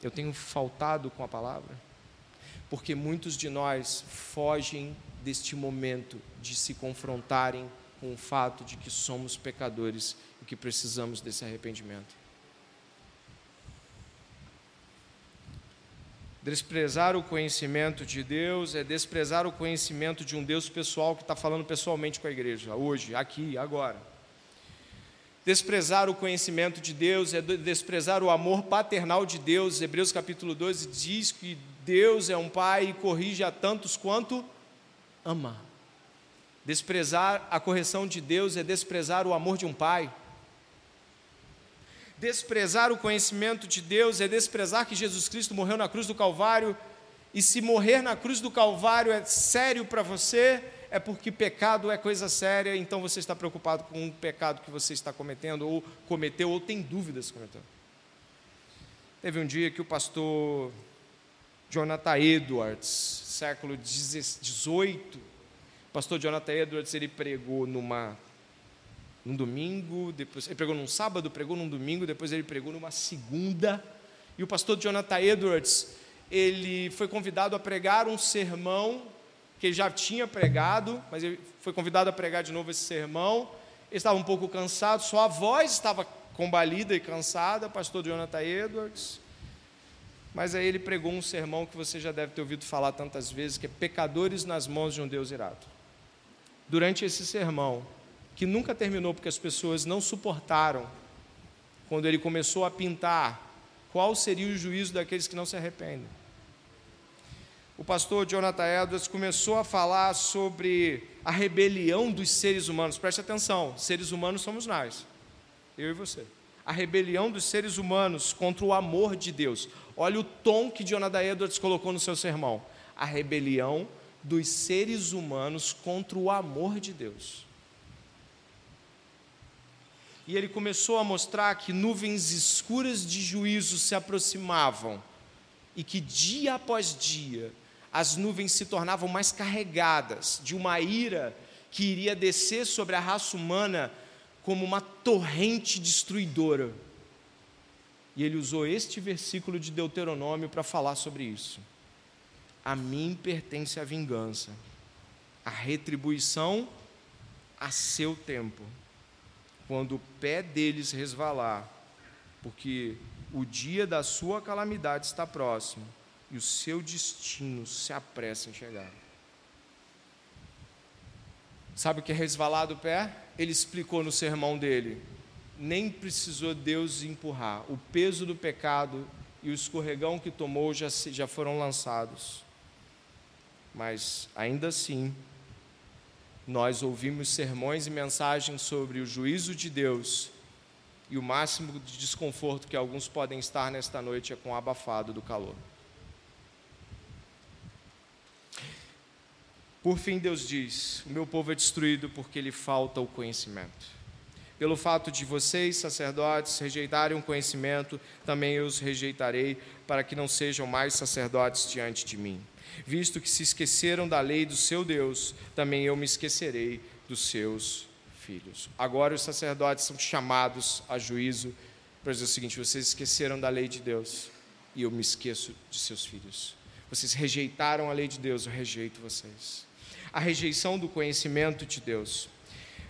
Eu tenho faltado com a palavra? Porque muitos de nós fogem deste momento de se confrontarem com o fato de que somos pecadores e que precisamos desse arrependimento. Desprezar o conhecimento de Deus é desprezar o conhecimento de um Deus pessoal que está falando pessoalmente com a igreja, hoje, aqui, agora. Desprezar o conhecimento de Deus é desprezar o amor paternal de Deus. Hebreus capítulo 12 diz que Deus é um pai e corrige a tantos quanto ama. Desprezar a correção de Deus é desprezar o amor de um pai. Desprezar o conhecimento de Deus é desprezar que Jesus Cristo morreu na cruz do Calvário, e se morrer na cruz do Calvário é sério para você, é porque pecado é coisa séria, então você está preocupado com o pecado que você está cometendo, ou cometeu, ou tem dúvidas cometendo. Teve um dia que o pastor Jonathan Edwards, século XVIII, o pastor Jonathan Edwards, ele pregou numa num domingo, depois ele pregou num sábado, pregou num domingo, depois ele pregou numa segunda. E o pastor Jonathan Edwards, ele foi convidado a pregar um sermão que ele já tinha pregado, mas ele foi convidado a pregar de novo esse sermão. Ele estava um pouco cansado, sua voz estava combalida e cansada, pastor Jonathan Edwards. Mas aí ele pregou um sermão que você já deve ter ouvido falar tantas vezes, que é pecadores nas mãos de um Deus irado. Durante esse sermão, que nunca terminou porque as pessoas não suportaram quando ele começou a pintar qual seria o juízo daqueles que não se arrependem. O pastor Jonathan Edwards começou a falar sobre a rebelião dos seres humanos. Preste atenção, seres humanos somos nós, eu e você. A rebelião dos seres humanos contra o amor de Deus. Olha o tom que Jonathan Edwards colocou no seu sermão. A rebelião dos seres humanos contra o amor de Deus e ele começou a mostrar que nuvens escuras de juízo se aproximavam e que dia após dia as nuvens se tornavam mais carregadas de uma ira que iria descer sobre a raça humana como uma torrente destruidora. E ele usou este versículo de Deuteronômio para falar sobre isso. A mim pertence a vingança, a retribuição a seu tempo quando o pé deles resvalar, porque o dia da sua calamidade está próximo e o seu destino se apressa em chegar. Sabe o que é resvalar do pé? Ele explicou no sermão dele. Nem precisou Deus empurrar. O peso do pecado e o escorregão que tomou já, já foram lançados. Mas ainda assim, nós ouvimos sermões e mensagens sobre o juízo de Deus e o máximo de desconforto que alguns podem estar nesta noite é com o abafado do calor. Por fim, Deus diz: O meu povo é destruído porque lhe falta o conhecimento. Pelo fato de vocês, sacerdotes, rejeitarem o conhecimento, também eu os rejeitarei, para que não sejam mais sacerdotes diante de mim visto que se esqueceram da lei do seu Deus, também eu me esquecerei dos seus filhos. Agora os sacerdotes são chamados a juízo para dizer o seguinte: vocês esqueceram da lei de Deus e eu me esqueço de seus filhos. Vocês rejeitaram a lei de Deus, eu rejeito vocês. A rejeição do conhecimento de Deus.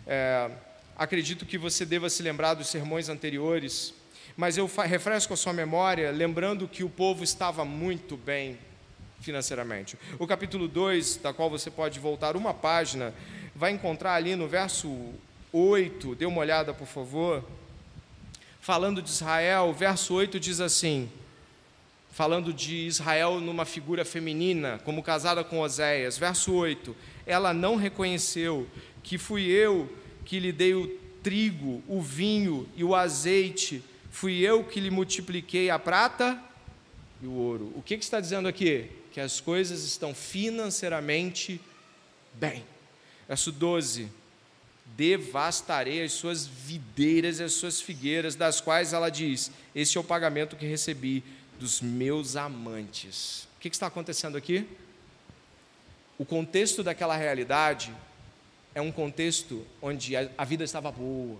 É, acredito que você deva se lembrar dos sermões anteriores, mas eu refresco a sua memória, lembrando que o povo estava muito bem financeiramente. O capítulo 2, da qual você pode voltar uma página, vai encontrar ali no verso 8, dê uma olhada, por favor. Falando de Israel, o verso 8 diz assim: falando de Israel numa figura feminina, como casada com Oséias. Verso 8: Ela não reconheceu que fui eu que lhe dei o trigo, o vinho e o azeite, fui eu que lhe multipliquei a prata e o ouro. O que, que está dizendo aqui? que as coisas estão financeiramente bem. Verso 12: devastarei as suas videiras e as suas figueiras, das quais ela diz: Este é o pagamento que recebi dos meus amantes. O que está acontecendo aqui? O contexto daquela realidade é um contexto onde a vida estava boa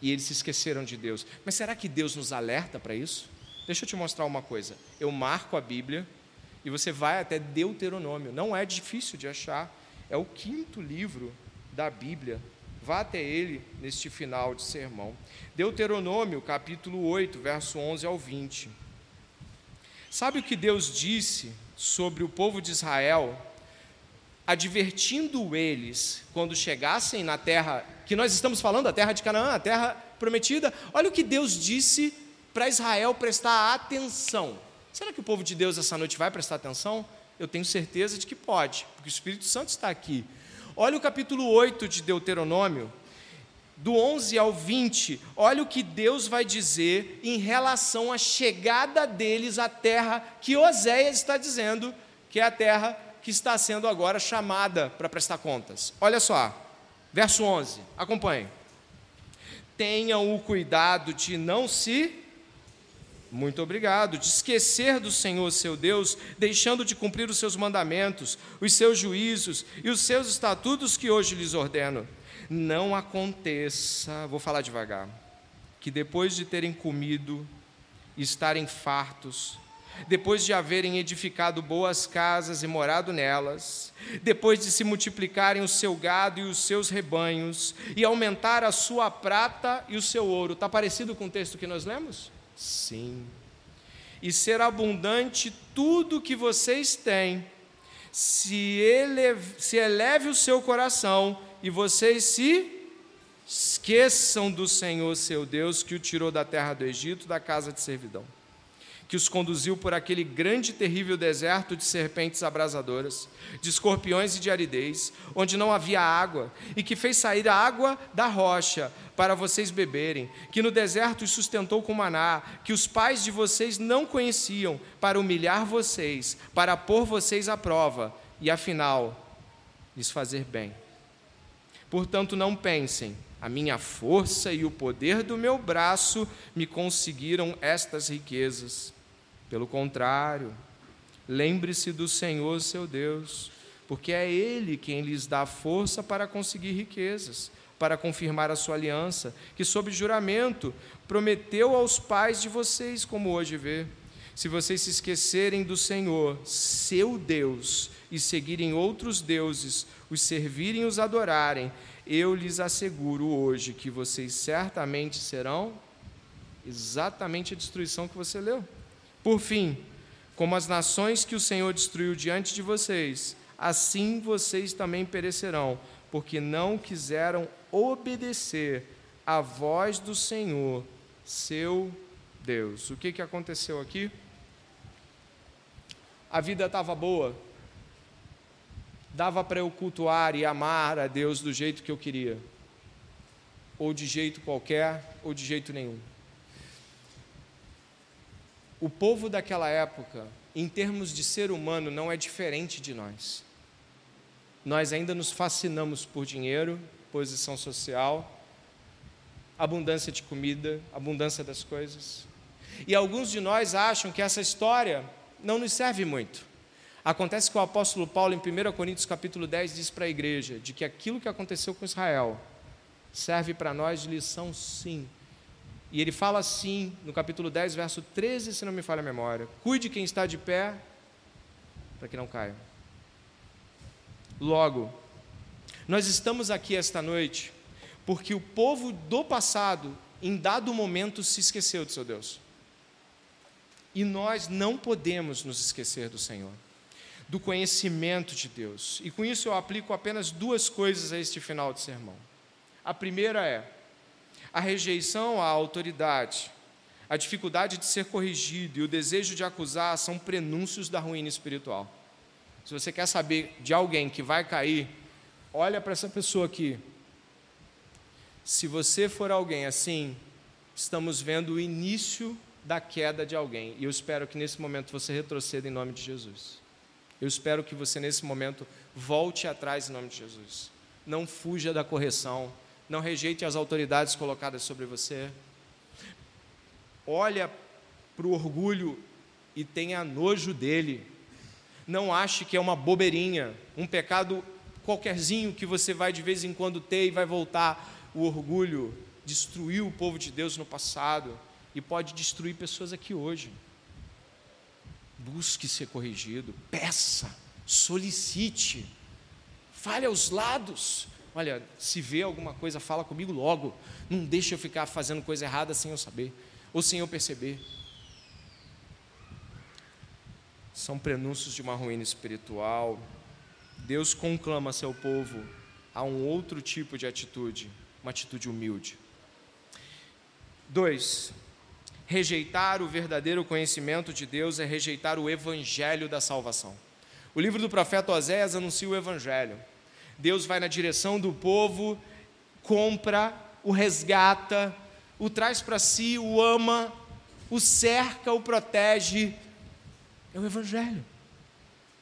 e eles se esqueceram de Deus. Mas será que Deus nos alerta para isso? Deixa eu te mostrar uma coisa. Eu marco a Bíblia e você vai até Deuteronômio. Não é difícil de achar. É o quinto livro da Bíblia. Vá até ele neste final de sermão. Deuteronômio, capítulo 8, verso 11 ao 20. Sabe o que Deus disse sobre o povo de Israel, advertindo eles quando chegassem na terra que nós estamos falando, a terra de Canaã, a terra prometida? Olha o que Deus disse para Israel prestar atenção. Será que o povo de Deus essa noite vai prestar atenção? Eu tenho certeza de que pode, porque o Espírito Santo está aqui. Olha o capítulo 8 de Deuteronômio, do 11 ao 20. Olha o que Deus vai dizer em relação à chegada deles à terra que Oséias está dizendo, que é a terra que está sendo agora chamada para prestar contas. Olha só, verso 11, acompanhe. Tenham o cuidado de não se muito obrigado. De esquecer do Senhor seu Deus, deixando de cumprir os seus mandamentos, os seus juízos e os seus estatutos que hoje lhes ordeno. Não aconteça, vou falar devagar, que depois de terem comido estarem fartos, depois de haverem edificado boas casas e morado nelas, depois de se multiplicarem o seu gado e os seus rebanhos, e aumentar a sua prata e o seu ouro. Está parecido com o texto que nós lemos? Sim. E ser abundante tudo que vocês têm, se eleve, se eleve o seu coração e vocês se esqueçam do Senhor seu Deus que o tirou da terra do Egito, da casa de servidão que os conduziu por aquele grande e terrível deserto de serpentes abrasadoras, de escorpiões e de aridez, onde não havia água, e que fez sair a água da rocha para vocês beberem, que no deserto os sustentou com maná, que os pais de vocês não conheciam, para humilhar vocês, para pôr vocês à prova e, afinal, lhes fazer bem. Portanto, não pensem, a minha força e o poder do meu braço me conseguiram estas riquezas. Pelo contrário, lembre-se do Senhor seu Deus, porque é Ele quem lhes dá força para conseguir riquezas, para confirmar a sua aliança, que, sob juramento, prometeu aos pais de vocês, como hoje vê. Se vocês se esquecerem do Senhor, seu Deus, e seguirem outros deuses, os servirem e os adorarem, eu lhes asseguro hoje que vocês certamente serão exatamente a destruição que você leu. Por fim, como as nações que o Senhor destruiu diante de vocês, assim vocês também perecerão, porque não quiseram obedecer à voz do Senhor, seu Deus. O que, que aconteceu aqui? A vida estava boa, dava para eu cultuar e amar a Deus do jeito que eu queria, ou de jeito qualquer, ou de jeito nenhum. O povo daquela época, em termos de ser humano, não é diferente de nós. Nós ainda nos fascinamos por dinheiro, posição social, abundância de comida, abundância das coisas. E alguns de nós acham que essa história não nos serve muito. Acontece que o apóstolo Paulo, em 1 Coríntios capítulo 10, diz para a igreja de que aquilo que aconteceu com Israel serve para nós de lição, sim, e ele fala assim, no capítulo 10, verso 13, se não me falha a memória: Cuide quem está de pé, para que não caia. Logo, nós estamos aqui esta noite porque o povo do passado, em dado momento, se esqueceu de seu Deus. E nós não podemos nos esquecer do Senhor, do conhecimento de Deus. E com isso eu aplico apenas duas coisas a este final de sermão. A primeira é: a rejeição à autoridade, a dificuldade de ser corrigido e o desejo de acusar são prenúncios da ruína espiritual. Se você quer saber de alguém que vai cair, olha para essa pessoa aqui. Se você for alguém assim, estamos vendo o início da queda de alguém. E eu espero que nesse momento você retroceda em nome de Jesus. Eu espero que você nesse momento volte atrás em nome de Jesus. Não fuja da correção. Não rejeite as autoridades colocadas sobre você. Olha para o orgulho e tenha nojo dele. Não ache que é uma bobeirinha, um pecado qualquerzinho que você vai de vez em quando ter e vai voltar. O orgulho destruiu o povo de Deus no passado e pode destruir pessoas aqui hoje. Busque ser corrigido, peça, solicite, fale aos lados. Olha, se vê alguma coisa, fala comigo logo. Não deixe eu ficar fazendo coisa errada sem eu saber ou sem eu perceber. São prenúncios de uma ruína espiritual. Deus conclama seu povo a um outro tipo de atitude, uma atitude humilde. Dois, Rejeitar o verdadeiro conhecimento de Deus é rejeitar o evangelho da salvação. O livro do profeta Oséias anuncia o evangelho. Deus vai na direção do povo, compra, o resgata, o traz para si, o ama, o cerca, o protege. É o evangelho.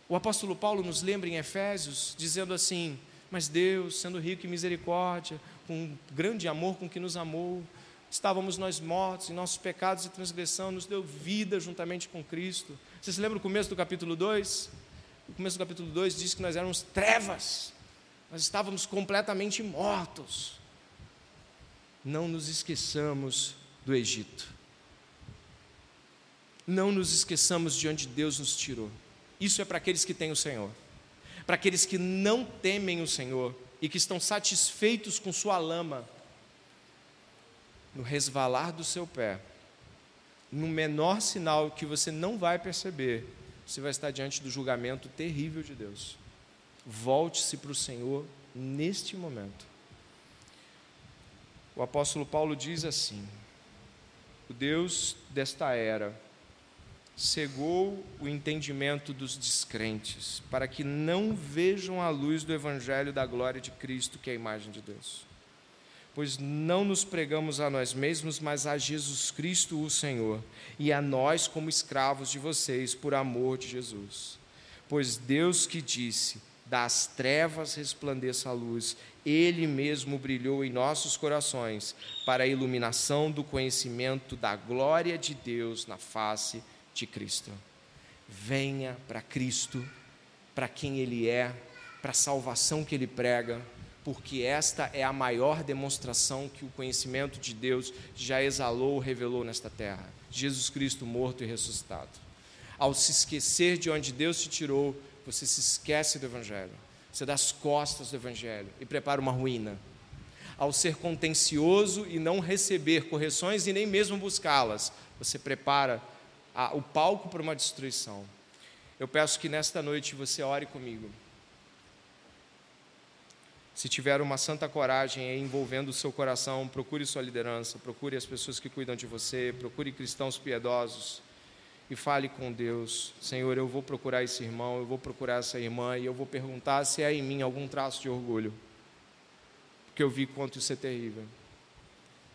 O apóstolo Paulo nos lembra em Efésios, dizendo assim: Mas Deus, sendo rico em misericórdia, com grande amor com que nos amou, estávamos nós mortos em nossos pecados e transgressão, nos deu vida juntamente com Cristo. Você se lembra o começo do capítulo 2? O começo do capítulo 2 diz que nós éramos trevas, nós estávamos completamente mortos. Não nos esqueçamos do Egito. Não nos esqueçamos de onde Deus nos tirou. Isso é para aqueles que têm o Senhor. Para aqueles que não temem o Senhor e que estão satisfeitos com sua lama, no resvalar do seu pé, no menor sinal que você não vai perceber, você vai estar diante do julgamento terrível de Deus. Volte-se para o Senhor neste momento. O apóstolo Paulo diz assim: O Deus desta era cegou o entendimento dos descrentes, para que não vejam a luz do evangelho da glória de Cristo, que é a imagem de Deus pois não nos pregamos a nós mesmos, mas a Jesus Cristo, o Senhor, e a nós como escravos de vocês, por amor de Jesus. Pois Deus que disse: das trevas resplandeça a luz, Ele mesmo brilhou em nossos corações para a iluminação do conhecimento da glória de Deus na face de Cristo. Venha para Cristo, para quem Ele é, para a salvação que Ele prega porque esta é a maior demonstração que o conhecimento de Deus já exalou, revelou nesta terra. Jesus Cristo morto e ressuscitado. Ao se esquecer de onde Deus te tirou, você se esquece do Evangelho, você dá as costas do Evangelho e prepara uma ruína. Ao ser contencioso e não receber correções e nem mesmo buscá-las, você prepara a, o palco para uma destruição. Eu peço que nesta noite você ore comigo se tiver uma santa coragem envolvendo o seu coração, procure sua liderança, procure as pessoas que cuidam de você, procure cristãos piedosos e fale com Deus: Senhor, eu vou procurar esse irmão, eu vou procurar essa irmã e eu vou perguntar se há em mim algum traço de orgulho, porque eu vi quanto isso é terrível.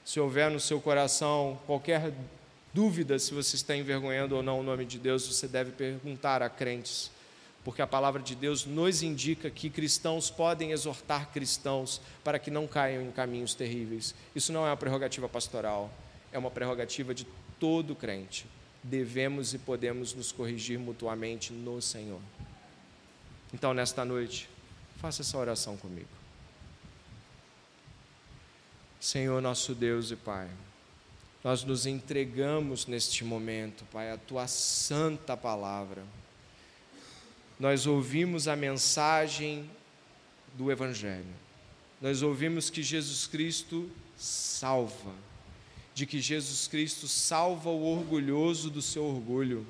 Se houver no seu coração qualquer dúvida se você está envergonhando ou não o nome de Deus, você deve perguntar a crentes porque a palavra de Deus nos indica que cristãos podem exortar cristãos para que não caiam em caminhos terríveis. Isso não é uma prerrogativa pastoral, é uma prerrogativa de todo crente. Devemos e podemos nos corrigir mutuamente no Senhor. Então, nesta noite, faça essa oração comigo. Senhor, nosso Deus e Pai, nós nos entregamos neste momento, Pai, a tua santa palavra nós ouvimos a mensagem do Evangelho. Nós ouvimos que Jesus Cristo salva, de que Jesus Cristo salva o orgulhoso do seu orgulho,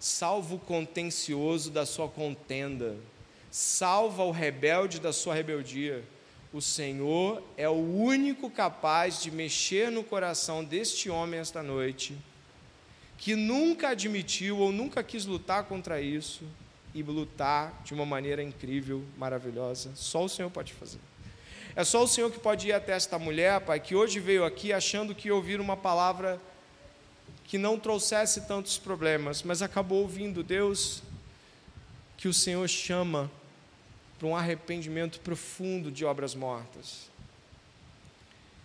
salva o contencioso da sua contenda, salva o rebelde da sua rebeldia. O Senhor é o único capaz de mexer no coração deste homem esta noite, que nunca admitiu ou nunca quis lutar contra isso e lutar de uma maneira incrível, maravilhosa. Só o Senhor pode fazer. É só o Senhor que pode ir até esta mulher, Pai, que hoje veio aqui achando que ouvir uma palavra que não trouxesse tantos problemas, mas acabou ouvindo Deus que o Senhor chama para um arrependimento profundo de obras mortas.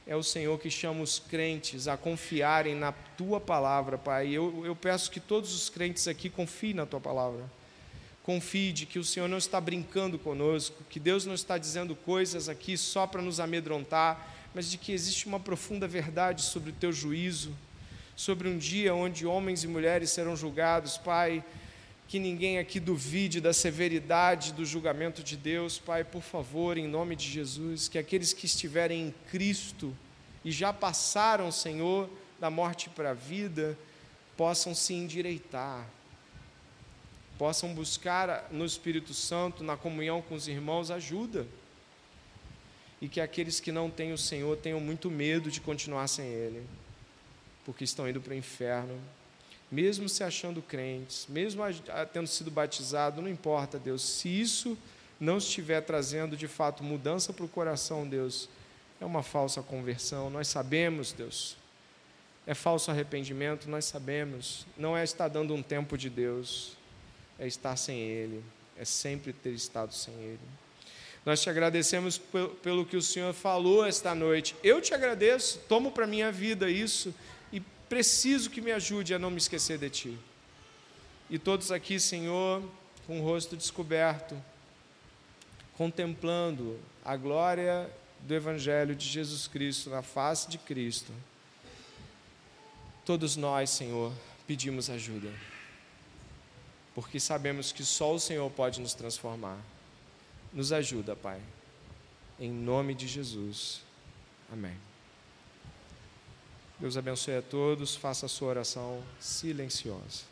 É o Senhor que chama os crentes a confiarem na tua palavra, Pai. Eu, eu peço que todos os crentes aqui confiem na tua palavra. Confie de que o Senhor não está brincando conosco, que Deus não está dizendo coisas aqui só para nos amedrontar, mas de que existe uma profunda verdade sobre o teu juízo, sobre um dia onde homens e mulheres serão julgados, Pai. Que ninguém aqui duvide da severidade do julgamento de Deus, Pai, por favor, em nome de Jesus, que aqueles que estiverem em Cristo e já passaram, Senhor, da morte para a vida, possam se endireitar, possam buscar no Espírito Santo, na comunhão com os irmãos, ajuda. E que aqueles que não têm o Senhor tenham muito medo de continuar sem Ele, porque estão indo para o inferno, mesmo se achando crentes, mesmo tendo sido batizado, não importa, Deus, se isso não estiver trazendo de fato mudança para o coração, Deus, é uma falsa conversão, nós sabemos, Deus, é falso arrependimento, nós sabemos, não é estar dando um tempo de Deus, é estar sem Ele, é sempre ter estado sem Ele. Nós te agradecemos pelo que o Senhor falou esta noite. Eu te agradeço, tomo para minha vida isso e preciso que me ajude a não me esquecer de ti. E todos aqui, Senhor, com o rosto descoberto, contemplando a glória do Evangelho de Jesus Cristo na face de Cristo. Todos nós, Senhor, pedimos ajuda, porque sabemos que só o Senhor pode nos transformar. Nos ajuda, Pai. Em nome de Jesus. Amém. Deus abençoe a todos. Faça a sua oração silenciosa.